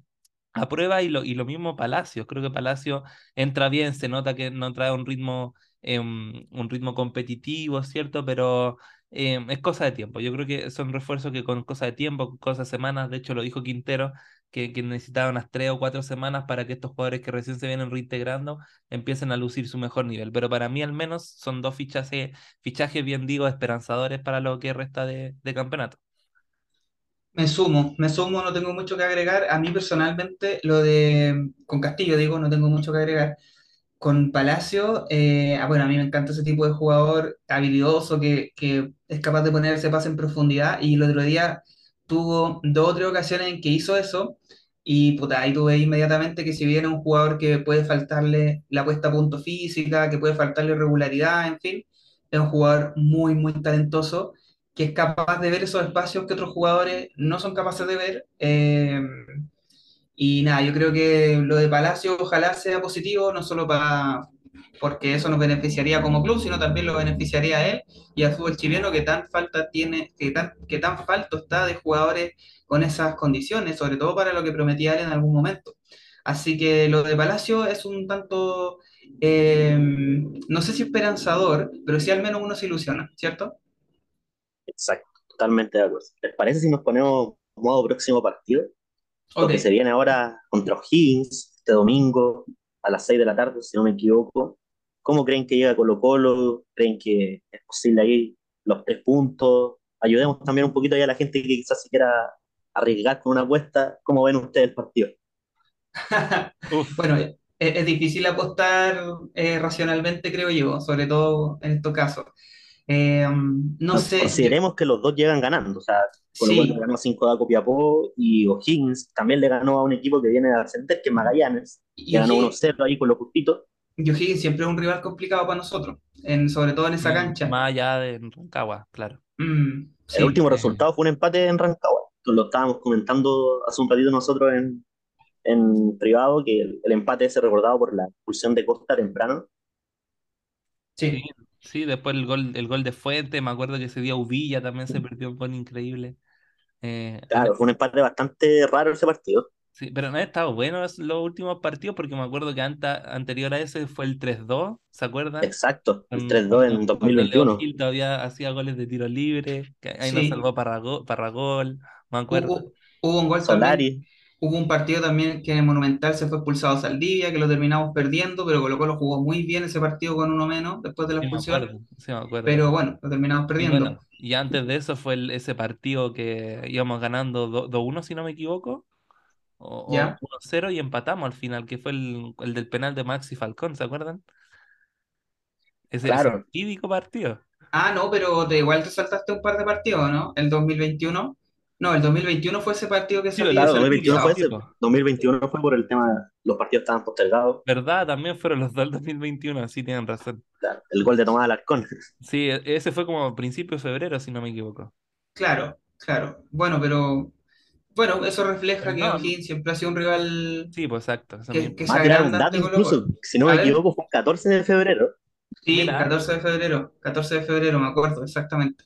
aprueba y lo, y lo mismo Palacios. Creo que Palacio entra bien, se nota que no trae un ritmo, em, un ritmo competitivo, ¿cierto? Pero em, es cosa de tiempo. Yo creo que son refuerzos que con cosa de tiempo, cosas semanas, de hecho lo dijo Quintero, que, que necesitaba unas tres o cuatro semanas para que estos jugadores que recién se vienen reintegrando empiecen a lucir su mejor nivel. Pero para mí al menos son dos fichajes, fichajes bien digo, esperanzadores para lo que resta de, de campeonato. Me sumo, me sumo, no tengo mucho que agregar. A mí personalmente, lo de, con Castillo digo, no tengo mucho que agregar. Con Palacio, eh, ah, bueno, a mí me encanta ese tipo de jugador habilidoso que, que es capaz de poner ese pase en profundidad y el otro día tuvo dos o tres ocasiones en que hizo eso y puta, ahí tuve inmediatamente que si bien es un jugador que puede faltarle la puesta a punto física, que puede faltarle regularidad, en fin, es un jugador muy, muy talentoso que es capaz de ver esos espacios que otros jugadores no son capaces de ver. eh, y nada, yo creo que lo de Palacio ojalá sea positivo, no solo para porque eso nos beneficiaría como club, sino también lo beneficiaría a él y al fútbol chileno que tan falta tiene, que tan, que tan falto está de jugadores con esas condiciones, sobre todo para lo que prometía él en algún momento. Así que lo de Palacio es un tanto, eh, no sé si esperanzador, pero sí al menos uno se ilusiona, ¿cierto? Exacto, totalmente de acuerdo. ¿Les parece si nos ponemos modo próximo partido? Lo Ok, que se viene ahora contra O'Higgins, este domingo a las 6 de la tarde, si no me equivoco. ¿Cómo creen que llega Colo-Colo? ¿Creen que es posible ahí los tres puntos? Ayudemos también un poquito ahí a la gente que quizás se quiera arriesgar con una apuesta. ¿Cómo ven ustedes el partido? Bueno, es, es difícil apostar eh, racionalmente, creo yo, sobre todo en estos casos. Eh, no No, sé, yo- consideremos que los dos llegan ganando. O sea, le sí, ganó 5 a Copiapó y O'Higgins también le ganó a un equipo que viene de ascender, que es Magallanes. y Le ganó O'Higgins 1-0 ahí con los justitos. y O'Higgins siempre es un rival complicado para nosotros, en, sobre todo en esa mm, cancha. más allá de Rancagua, claro. Mm, El último Eh, resultado fue un empate en Rancagua. Lo estábamos comentando hace un ratito nosotros en, en privado, que el, el empate ese recordado por la expulsión de Costa temprano. Sí, sí. después el gol, el gol de Fuente, me acuerdo que ese día Uvilla también se perdió un gol increíble. Eh, Claro, fue un empate bastante raro ese partido. sí, pero no ha estado bueno los, últimos partidos porque me acuerdo que anta- anterior a ese fue el 3-2, ¿se acuerdan? Exacto, el Con- 3-2 Cuando, en cuando Leo 2021. Gil todavía hacía goles de tiro libre, que ahí nos sí. salvó Parragol, Parragol, me acuerdo. Hubo, hubo un gol también, Solari, hubo un partido también que en el Monumental se fue expulsado Saldivia, que lo terminamos perdiendo, pero Colo Colo jugó muy bien ese partido con uno menos después de la Sí, me expulsión, acuerdo, sí, me acuerdo. pero bueno, lo terminamos Y perdiendo. bueno, y antes de eso fue el- ese partido que íbamos ganando do- 2-1, si no me equivoco. o, o ¿Ya? 1-0 y empatamos al final, que fue el, el del penal de Maxi Falcón, ¿se acuerdan? Ese, ese Claro, típico partido. Ah, no, pero te, igual te saltaste un par de partidos, ¿no? El 2021. No, el 2021 fue ese partido que Sí, salí claro, ese 2021 fue ese, típico. 2021 fue por el tema, los partidos estaban postergados, ¿Verdad? También fueron los dos del 2021, sí tienen razón. claro, el gol de Tomás Alarcón. Sí, e- ese fue como principio de febrero, si no me equivoco. Claro, claro. Bueno, pero bueno, eso refleja Pero que no, O'Higgins siempre ha sido un rival sí, pues exacto, que, que se a un dato incluso, si no A me ver. equivoco, fue un 14 de febrero. Sí, Mira. 14 de febrero, 14 de febrero, me acuerdo exactamente.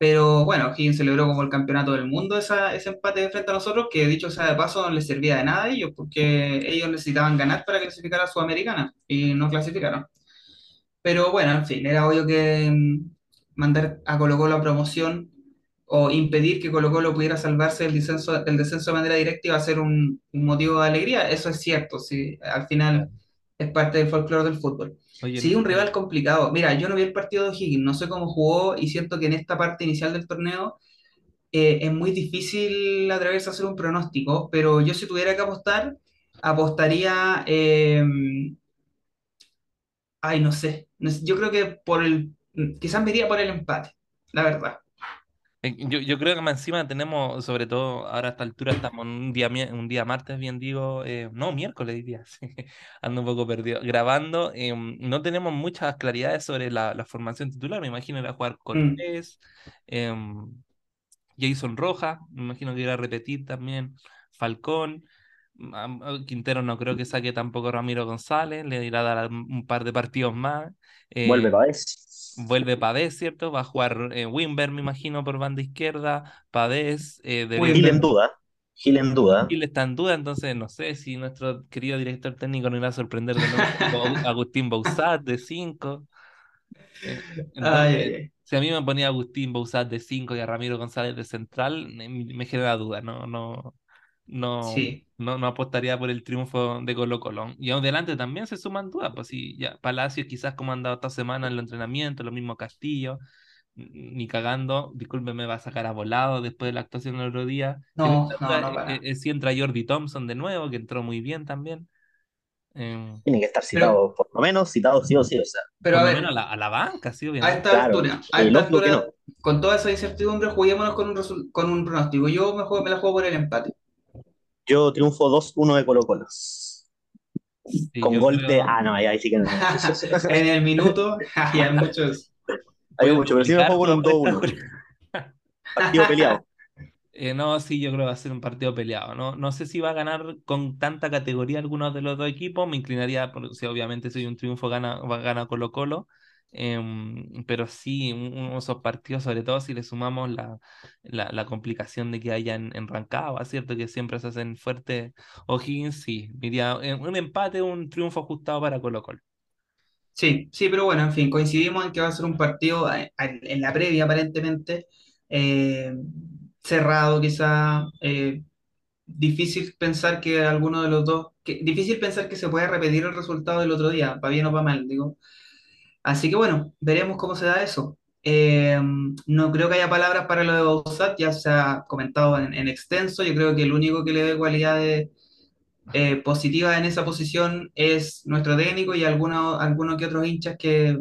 Pero bueno, O'Higgins celebró como el campeonato del mundo esa, ese empate frente a nosotros, que dicho sea de paso no les servía de nada a ellos, porque ellos necesitaban ganar para clasificar a Sudamericana y no clasificaron. Pero bueno, en fin, era obvio que mm, mandar a Colo Colo a promoción o impedir que Colo Colo pudiera salvarse del descenso, del descenso de manera directa iba a ser un, un motivo de alegría. Eso es cierto, sí, al final es parte del folclore del fútbol. Oye, Sí, un rival complicado. Mira, yo no vi el partido de O'Higgins, no sé cómo jugó y siento que en esta parte inicial del torneo eh, es muy difícil atreverse a hacer un pronóstico, pero yo si tuviera que apostar, apostaría, eh, ay, no sé, No sé, yo creo que por el, quizás me iría por el empate, la verdad. Eh, Yo, yo creo que más encima tenemos, sobre todo ahora a esta altura, estamos un día, un día martes, bien digo, eh, no, miércoles diría, sí, ando un poco perdido, grabando, eh, no tenemos muchas claridades sobre la, la formación titular, me imagino ir a jugar Mm. Cortés, em, Jason Rojas, me imagino que irá a repetir también, Falcón, mm, Quintero no creo que saque tampoco Ramiro González, le irá a dar un par de partidos más. eh, Vuelve Pavés. Vuelve Pavés, ¿cierto? Va a jugar eh, Wimber, me imagino, por banda izquierda. Pavés, eh. Gil en duda. Gil en duda. Gil está en duda, entonces no sé si nuestro querido director técnico nos irá a sorprender de nuevo Agustín Bausat de 5. Ay, Entonces, ay, ay. si a mí me ponía Agustín Bausat de 5 y a Ramiro González de central, me, me genera duda, no, no, no, Sí. no, no apostaría por el triunfo de Colo Colo. Y adelante también se suman dudas, pues sí, ya Palacios quizás como han dado esta semana en el entrenamiento, lo mismo Castillo, ni cagando, discúlpeme, va a sacar a volado después de la actuación del otro día. Si No, no, eh, eh, eh, si entra Jordi Thompson de nuevo, que entró muy bien también. Eh, Tiene que estar Pero, citado, por lo menos citado sí o sí. O sea, pero por a lo menos a ver, la, a la banca, sí, a obviamente. esta claro, altura, a esta altura, no. con toda esa incertidumbre, juguémonos con un, con un pronóstico. Yo me, juego, me la juego por el empate. Yo triunfo 2-1 de Colo Colo. Sí, Con gol de. Ah, no, ahí, ahí sí que no. en el minuto, y hay muchos. Hay Voy a mucho, pero sí me con un tu apuesta, 2-1. Julio. Partido peleado. Eh, no, sí, yo creo que va a ser un partido peleado. No, no sé si va a ganar con tanta categoría algunos de los dos equipos. Me inclinaría, por, si obviamente si hay un triunfo gana, va gana Colo Colo. Em, pero sí, un- uno de esos partidos, sobre todo si le sumamos la, la, la complicación de que haya en, Rancagua, ¿cierto? Que siempre se hacen fuertes O'Higgins, sí. Diría eh, un empate, un triunfo ajustado para Colo Colo. Sí, sí, pero bueno, en fin, coincidimos en que va a ser un partido eh, en, en la previa aparentemente eh, cerrado, quizá eh, difícil pensar que alguno de los dos, que, difícil pensar que se pueda repetir el resultado del otro día, para bien o para mal, digo. Así que bueno, veremos cómo se da eso. Eh, no creo que haya palabras para lo de Bausat, ya se ha comentado en, en extenso. Yo creo que el único que le ve cualidades eh, positivas en esa posición es nuestro técnico y algunos alguno que otros hinchas que,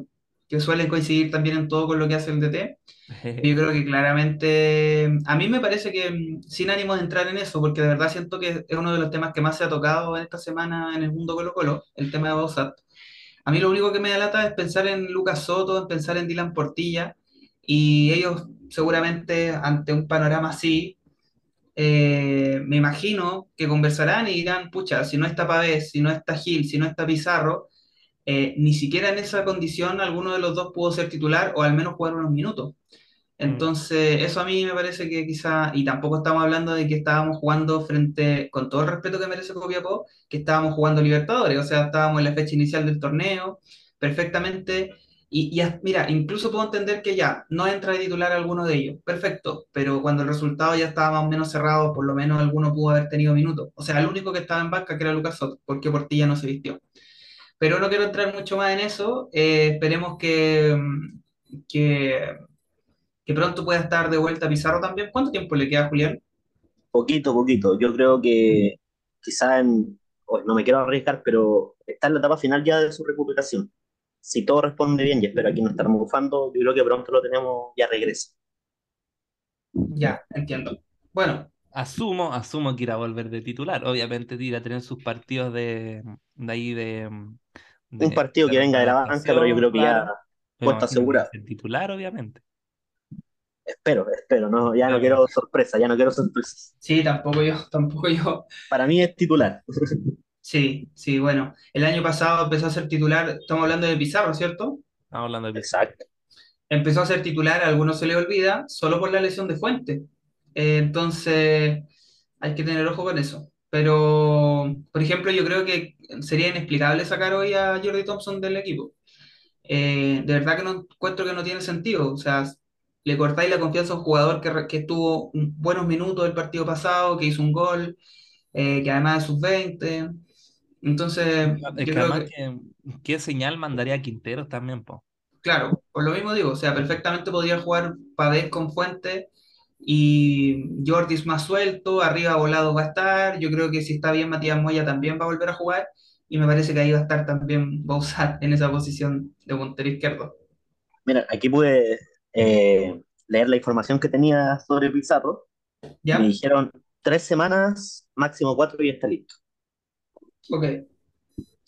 que suelen coincidir también en todo con lo que hace el DT. Yo creo que claramente, a mí me parece que mm, sin ánimo de entrar en eso, porque de verdad siento que es uno de los temas que más se ha tocado en esta semana en el mundo Colo Colo, el tema de Bausat. A mí lo único que me da lata es pensar en Lucas Soto, en pensar en Dylan Portilla, y ellos seguramente ante un panorama así, eh, me imagino que conversarán y dirán, pucha, si no está Pavés, si no está Gil, si no está Pizarro, eh, ni siquiera en esa condición alguno de los dos pudo ser titular o al menos jugar unos minutos. Entonces, eso a mí me parece que quizá, y tampoco estamos hablando de que estábamos jugando frente, con todo el respeto que merece Copiapó, que estábamos jugando Libertadores, o sea, estábamos en la fecha inicial del torneo, perfectamente, y, mira, incluso puedo entender que ya, no entra de titular alguno de ellos, perfecto, pero cuando el resultado ya estaba más o menos cerrado, por lo menos alguno pudo haber tenido minutos, o sea, el único que estaba en banca que era Lucas Soto, porque Portilla no se vistió. Pero no quiero entrar mucho más en eso, eh, esperemos que... mm, que que pronto pueda estar de vuelta Pizarro también. ¿Cuánto tiempo le queda, Julián? Poquito, poquito. Yo creo que quizá en, no me quiero arriesgar, pero está en la etapa final ya de su recuperación. Si todo responde bien, y espero aquí no estar bufando, yo creo que pronto lo tenemos ya regresa. Ya, entiendo. Bueno, Asumo, asumo que irá a volver de titular. Obviamente irá a tener sus partidos de, de ahí de, Un partido de que venga de la banca, pero yo creo que claro. ya Me puesto imagino que va a asegurado. ser titular, obviamente. Espero, espero, no, ya no quiero sorpresa, ya no quiero sorpresas. sí, tampoco yo, tampoco yo. Para mí es titular. Sí, sí, bueno. El año pasado empezó a ser titular, estamos hablando de Pizarro, ¿cierto? Estamos hablando de Pizarro. Exacto. Empezó a ser titular, a algunos se le olvida, solo por la lesión de Fuente. Eh, entonces, hay que tener ojo con eso. Pero, por ejemplo, yo creo que sería inexplicable sacar hoy a Jordi Thompson del equipo. Eh, de verdad que no encuentro que no tiene sentido. O sea, le cortáis la confianza a un jugador que, que tuvo buenos minutos el partido pasado, que hizo un gol, eh, que además es sub-20. Entonces, Es yo que creo además que, que, ¿qué señal mandaría a Quinteros también, po? claro, por lo mismo digo, o sea, perfectamente podría jugar Pavés con Fuente y Jordi es más suelto, arriba volado va a estar. Yo creo que si está bien Matías Moya también va a volver a jugar y me parece que ahí va a estar también Bausat en esa posición de puntero izquierdo. Mira, aquí pude eh, leer la información que tenía sobre Pizarro. Me ¿Ya? dijeron tres semanas, máximo cuatro y está listo. Ok.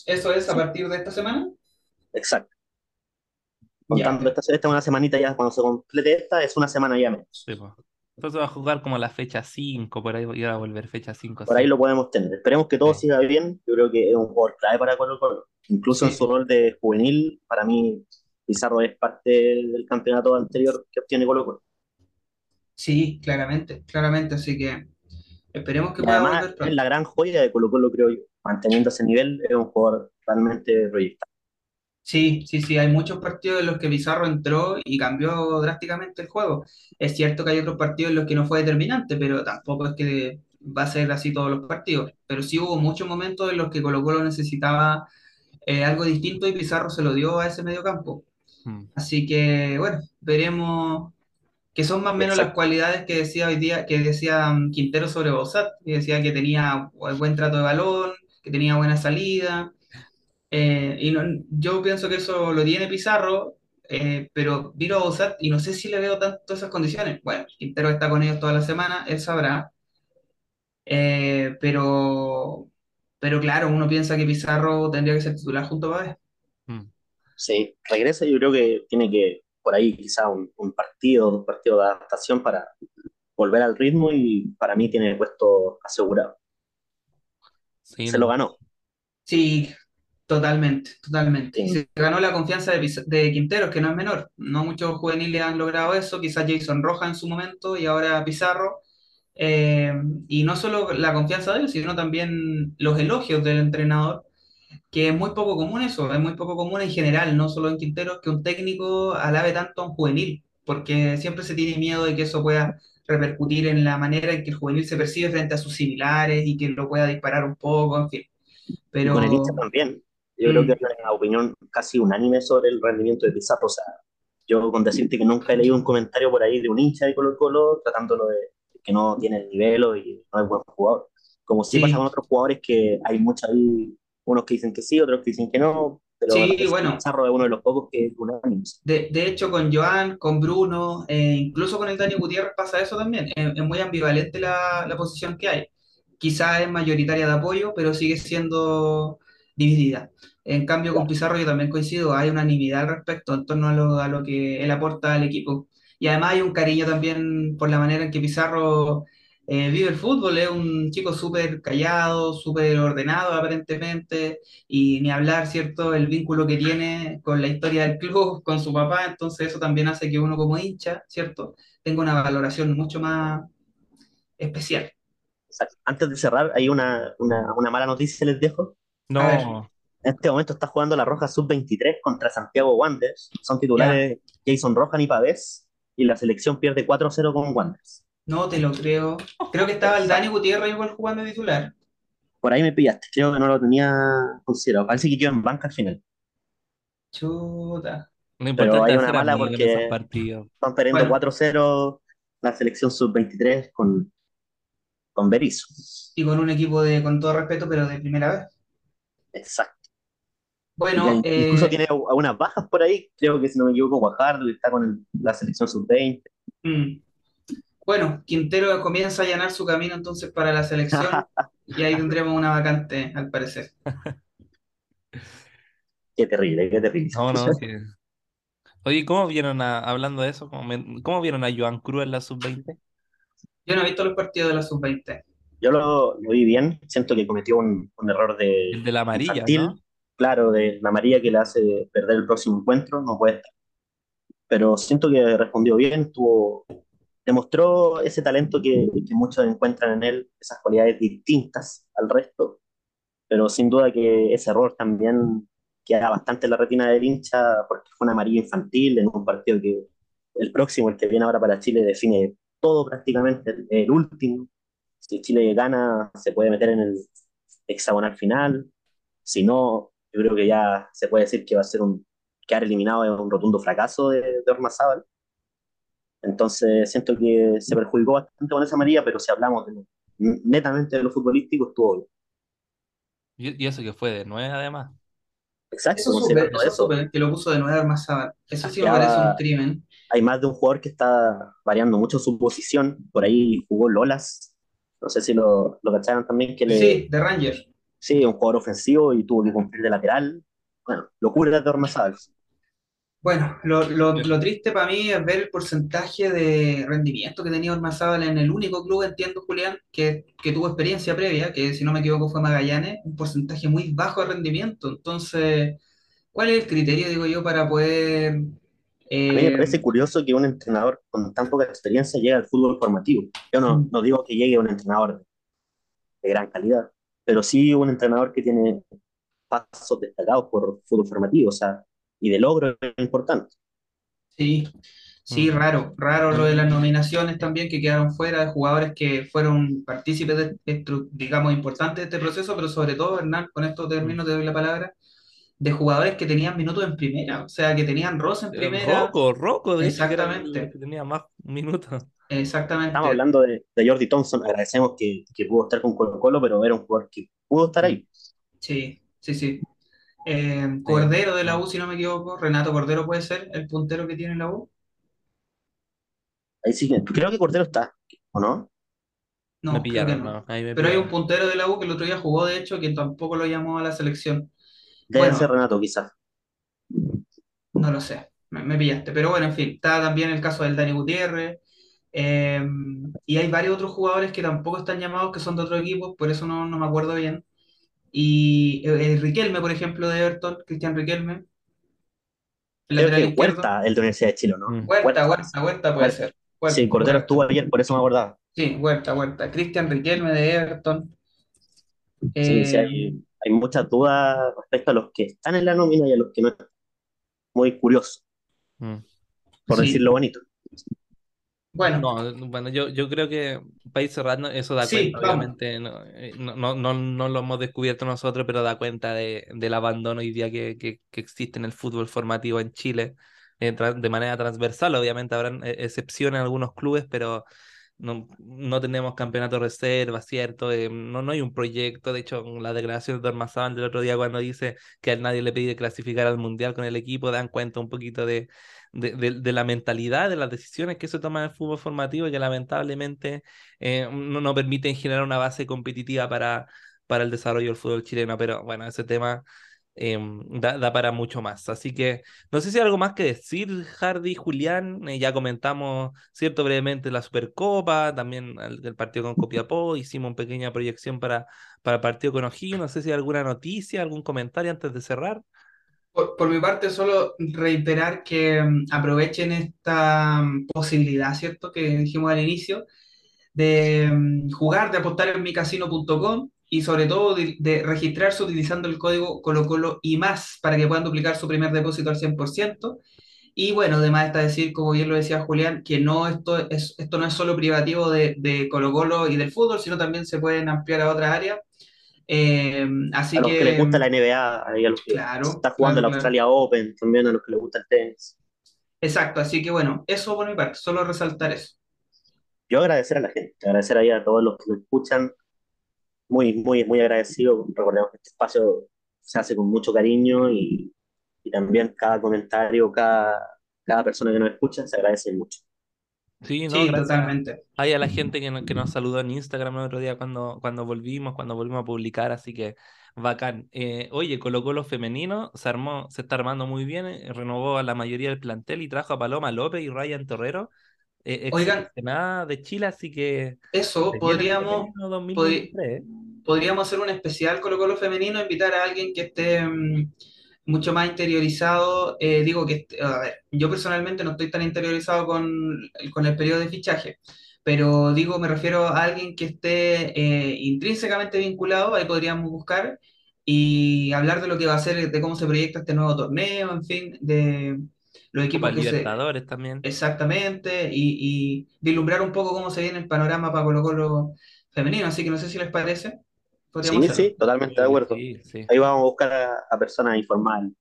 ¿Eso es a partir de esta semana? exacto. Ya, Contando esta, esta una semanita ya, cuando se complete esta, es una semana ya menos. Sí, po. Entonces va a jugar como la fecha 5, por ahí y va a volver fecha 5 Por ahí 6. lo podemos tener. Esperemos que todo Sí. siga bien. Yo creo que es un jugador clave para Colo Colo. Incluso en sí, su rol de juvenil, para mí Pizarro es parte del campeonato anterior que obtiene Colo Colo. sí, claramente, claramente. Así que esperemos que Y pueda además volver es la gran joya de Colo Colo, creo yo. Manteniendo ese nivel, es un jugador realmente proyectado. Sí, sí, sí, hay muchos partidos en los que Pizarro entró y cambió drásticamente el juego. Es cierto que hay otros partidos en los que no fue determinante, pero tampoco es que va a ser así todos los partidos. Pero sí hubo muchos momentos en los que Colo Colo necesitaba eh, algo distinto y Pizarro se lo dio a ese mediocampo. Mm. Así que, bueno, veremos que son más o menos las cualidades que decía hoy día, que decía mm, Quintero sobre Bozat, que decía que tenía buen trato de balón, que tenía buena salida. Eh, y no- yo pienso que eso lo tiene Pizarro, eh, pero miro a Bozat y no sé si le veo tanto esas condiciones. Bueno, Quintero está con ellos toda la semana, él sabrá. Eh, pero, pero claro, uno piensa que Pizarro tendría que ser titular junto a Pavés. Sí, regresa. Yo creo que tiene que, por ahí, quizá un, un partido, dos partidos de adaptación para volver al ritmo y para mí tiene el puesto asegurado. Sí, Se lo ganó. Sí, totalmente, totalmente. Sí. se ganó la confianza de, de Quinteros, que no es menor. No muchos juveniles han logrado eso, quizás Jason Rojas en su momento y ahora Pizarro. Eh, y no solo la confianza de él, sino también los elogios del entrenador, que es muy poco común eso, es muy poco común en general, no solo en Quinteros, que un técnico alabe tanto a un juvenil, porque siempre se tiene miedo de que eso pueda repercutir en la manera en que el juvenil se percibe frente a sus similares y que lo pueda disparar un poco, en fin. Y con el hincha Pero... también. Yo creo que mm, hay una opinión casi unánime sobre el rendimiento de Pizarro. O sea, yo con decirte que nunca he leído un comentario por ahí de un hincha de Colo Colo tratándolo de que no tiene el nivel o y no es buen jugador. Como sí pasa con Sí, otros jugadores que hay muchos ahí, unos que dicen que sí, otros que dicen que no, pero sí, bueno, Pizarro es uno de los pocos que es unánime. de, de hecho con Joan, con Bruno, eh, incluso con el Dani Gutiérrez pasa eso también. Es, es muy ambivalente la, la posición que hay. Quizás es mayoritaria de apoyo, pero sigue siendo dividida. En cambio, con Pizarro yo también coincido, hay unanimidad al respecto en torno a lo, a lo que él aporta al equipo. Y además hay un cariño también por la manera en que Pizarro eh, vive el fútbol. Es un chico súper callado, súper ordenado aparentemente, y ni hablar, ¿cierto? El vínculo que tiene con la historia del club, con su papá, entonces eso también hace que uno como hincha, ¿cierto? Tenga una valoración mucho más especial. Antes de cerrar, hay una, una, una mala noticia, les dejo. No, En este momento está jugando la Roja Sub-23 contra Santiago Wanderers. Son titulares Jason Rojan y Pavés. Y la selección pierde 4-0 con Wanderers. No te lo creo. Creo que estaba el Dani Gutiérrez igual jugando de titular. Por ahí me pillaste. Creo que no lo tenía considerado. Parece que quedó en banca al final. Chuta. lo Pero importante hay es una ser mala amigo en esos porque partidos. están perdiendo Bueno, 4-0 la selección Sub-23 con con Berizzo. Y con un equipo de, con todo respeto, pero de primera vez. Exacto. Bueno, Y ya incluso eh, tiene algunas bajas por ahí. Creo que si no me equivoco, Guajardo que está con el- la selección sub-20. mm, bueno, Quintero comienza a allanar su camino entonces para la selección y ahí tendremos una vacante, al parecer. Qué terrible, qué terrible. No, no, sí. Oye, ¿cómo vieron a, hablando de eso, cómo, me- cómo vieron a Joan Cruz en la sub-20? Yo no he visto los partidos de la sub-20. Yo lo, lo vi bien. Siento que cometió un, un error de El de la amarilla, infantil. ¿no? Claro, de la amarilla que le hace perder el próximo encuentro. No puede estar. Pero siento que respondió bien. Tuvo, demostró ese talento que, que muchos encuentran en él, esas cualidades distintas al resto. Pero sin duda que ese error también queda bastante en la retina del hincha porque fue una amarilla infantil en un partido que el próximo, el que viene ahora para Chile, define todo prácticamente, el, el último. Si Chile gana, se puede meter en el hexagonal final. Si no, yo creo que ya se puede decir que va a ser un quedar eliminado es un rotundo fracaso de, de Ormazábal. Entonces siento que se perjudicó bastante con esa amarilla, pero si hablamos de netamente de lo futbolístico, estuvo bien. Y, y eso que fue de nueve, además. Exacto, Eso supe, considerando eso eso, que lo puso de nuevo Armazábal. Eso sí me parece un crimen. hay más de un jugador que está variando mucho su posición. Por ahí jugó Lolas, no sé si lo, lo cacharon también, que le, Sí, de Ranger. sí, un jugador ofensivo y tuvo que cumplir de lateral. Bueno, locura de Ormazábal. Bueno, lo, lo, lo triste para mí es ver el porcentaje de rendimiento que tenía Ormazábal en el único club, entiendo, Julián, que, que tuvo experiencia previa, que si no me equivoco fue Magallanes, un porcentaje muy bajo de rendimiento. Entonces, ¿cuál es el criterio, digo yo, para poder... A mí me eh, parece curioso que un entrenador con tan poca experiencia llegue al fútbol formativo. Yo no, Mm. no digo que llegue un entrenador de gran calidad, pero sí un entrenador que tiene pasos destacados por fútbol formativo, o sea, y de logro importante. Sí, sí, Mm. raro, raro lo de las nominaciones también que quedaron fuera de jugadores que fueron partícipes, de, estru- digamos, importantes de este proceso, pero sobre todo, Hernán, con esto termino, te doy la palabra, de jugadores que tenían minutos en primera, o sea, que tenían roce en primera. Rocco, Rocco, de Exactamente. que tenía más minutos. Exactamente. Estamos hablando de, de Jordi Thompson, agradecemos que, que pudo estar con Colo Colo, pero era un jugador que pudo estar ahí. Sí, sí, sí. Eh, Cordero de la U, si no me equivoco, Renato Cordero puede ser el puntero que tiene la U. Ahí sí que, creo que Cordero está, ¿o no? No, me creo que pillaron, no. no, ahí me Pero hay un puntero de la U que el otro día jugó, de hecho, que tampoco lo llamó a la selección. Debe Bueno. ser Renato, quizás. No lo sé, me, me pillaste. Pero bueno, en fin, está también el caso del Dani Gutiérrez. eh, y hay varios otros jugadores que tampoco están llamados, que son de otro equipo, por eso no, no me acuerdo bien. Y eh, Riquelme, por ejemplo, de Everton, Cristian Riquelme, el Creo que. Huerta, el de Universidad de Chile, ¿no? Mm. Huerta, Huerta. Huerta, Huerta puede Huerta. ser. Huerta, Sí, Cordero Huerta. estuvo ayer, por eso me acordaba. Sí, Huerta, Huerta. Cristian Riquelme de Everton. Sí, sí, Eh, hay, hay muchas dudas respecto a los que están en la nómina y a los que no están. Muy curioso, Mm. por Sí. decirlo bonito. Bueno, No, bueno, yo, yo creo que ir cerrando, eso da Sí, cuenta, vamos. obviamente, no, eh, no, no, no, no lo hemos descubierto nosotros, pero da cuenta de, del abandono hoy día que, que, que existe en el fútbol formativo en Chile, eh, de manera transversal, obviamente habrán eh, excepciones en algunos clubes, pero no, no tenemos campeonato reserva, ¿cierto? Eh, no, no hay un proyecto, de hecho, la declaración de Ormazábal del otro día cuando dice que a nadie le pide clasificar al Mundial con el equipo, dan cuenta un poquito de, de, de- la mentalidad, de las decisiones que se toman en el fútbol formativo y que lamentablemente eh, no, no permiten generar una base competitiva para, para el desarrollo del fútbol chileno. Pero bueno, ese tema eh, da, da para mucho más. Así que no sé si hay algo más que decir, Hardy, Julián. Eh, ya comentamos, cierto, brevemente la Supercopa, también el, el partido con Copiapó, hicimos una pequeña proyección para, para el partido con O'Higgins. No sé si hay alguna noticia, algún comentario antes de cerrar. Por, por mi parte, solo reiterar que mm, aprovechen esta mm, posibilidad, ¿cierto? Que dijimos al inicio, de mm, jugar, de apostar en micasino.com y sobre todo de, de registrarse utilizando el código ColoColo y más para que puedan duplicar su primer depósito al 100%. Y bueno, además está decir, como bien lo decía Julián, que no esto, es, esto no es solo privativo de, de Colo y del fútbol, sino también se pueden ampliar a otras áreas. Eh, así a los que les que, gusta la NBA, ahí a los que Claro, está jugando claro, la Australia Open, también a los que les gusta el tenis. exacto, así que bueno, eso por mi parte, solo resaltar eso. yo agradecer a la gente, agradecer ahí a todos los que nos escuchan, muy, muy, muy agradecido. Recordemos que este espacio se hace con mucho cariño y, y también cada comentario, cada, cada persona que nos escucha se agradece mucho. Sí, no, Sí, totalmente. Hay a la gente que nos, que nos saludó en Instagram el otro día cuando, cuando volvimos, cuando volvimos a publicar, así que bacán. Eh, oye, Colo Colo femenino se armó, se está armando muy bien, eh, renovó a la mayoría del plantel y trajo a Paloma López y Ryan Torrero, eh, Oigan. seleccionada de Chile, así que Eso, podríamos, femenino 2023, podríamos hacer un especial Colo Colo femenino, invitar a alguien que esté mm, mucho más interiorizado. eh, digo que, est- a ver, yo personalmente no estoy tan interiorizado con, con el periodo de fichaje, pero digo, me refiero a alguien que esté eh, intrínsecamente vinculado, ahí podríamos buscar y hablar de lo que va a ser, de cómo se proyecta este nuevo torneo, en fin, de los Copa equipos que se... Libertadores también. Exactamente, y, y vislumbrar un poco cómo se viene el panorama para Colo Colo femenino, así que no sé si les parece. Sí, sí, totalmente de acuerdo. Sí, sí. Ahí vamos a buscar a, a personas informales.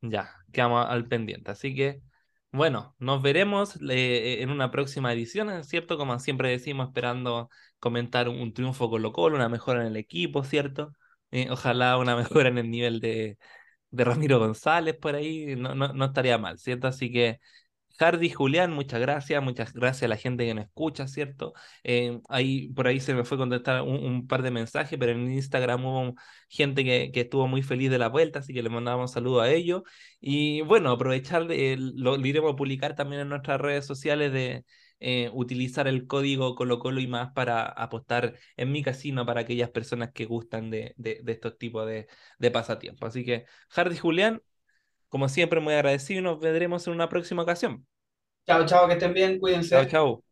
Ya, quedamos al pendiente. Así que, bueno, nos veremos eh, en una próxima edición, ¿es cierto? Como siempre decimos, esperando comentar un triunfo Colo Colo, una mejora en el equipo, ¿cierto? Eh, ojalá una mejora en el nivel de, de Ramiro González por ahí, no, no, no estaría mal, ¿cierto? Así que, Hardy, Julián, muchas gracias, muchas gracias a la gente que nos escucha, ¿cierto? Eh, ahí, por ahí se me fue contestar un, par de mensajes, pero en Instagram hubo gente que, estuvo muy feliz de la vuelta, así que le mandamos saludos a ellos. Y bueno, aprovechar, lo, lo iremos a publicar también en nuestras redes sociales de eh, utilizar el código Colo Colo y más para apostar en mi casino para aquellas personas que gustan de estos tipos de, de pasatiempos. Así que, Hardy Julián, como siempre, muy agradecido y nos veremos en una próxima ocasión. Chao, chao, que estén bien, cuídense. Chao, chao.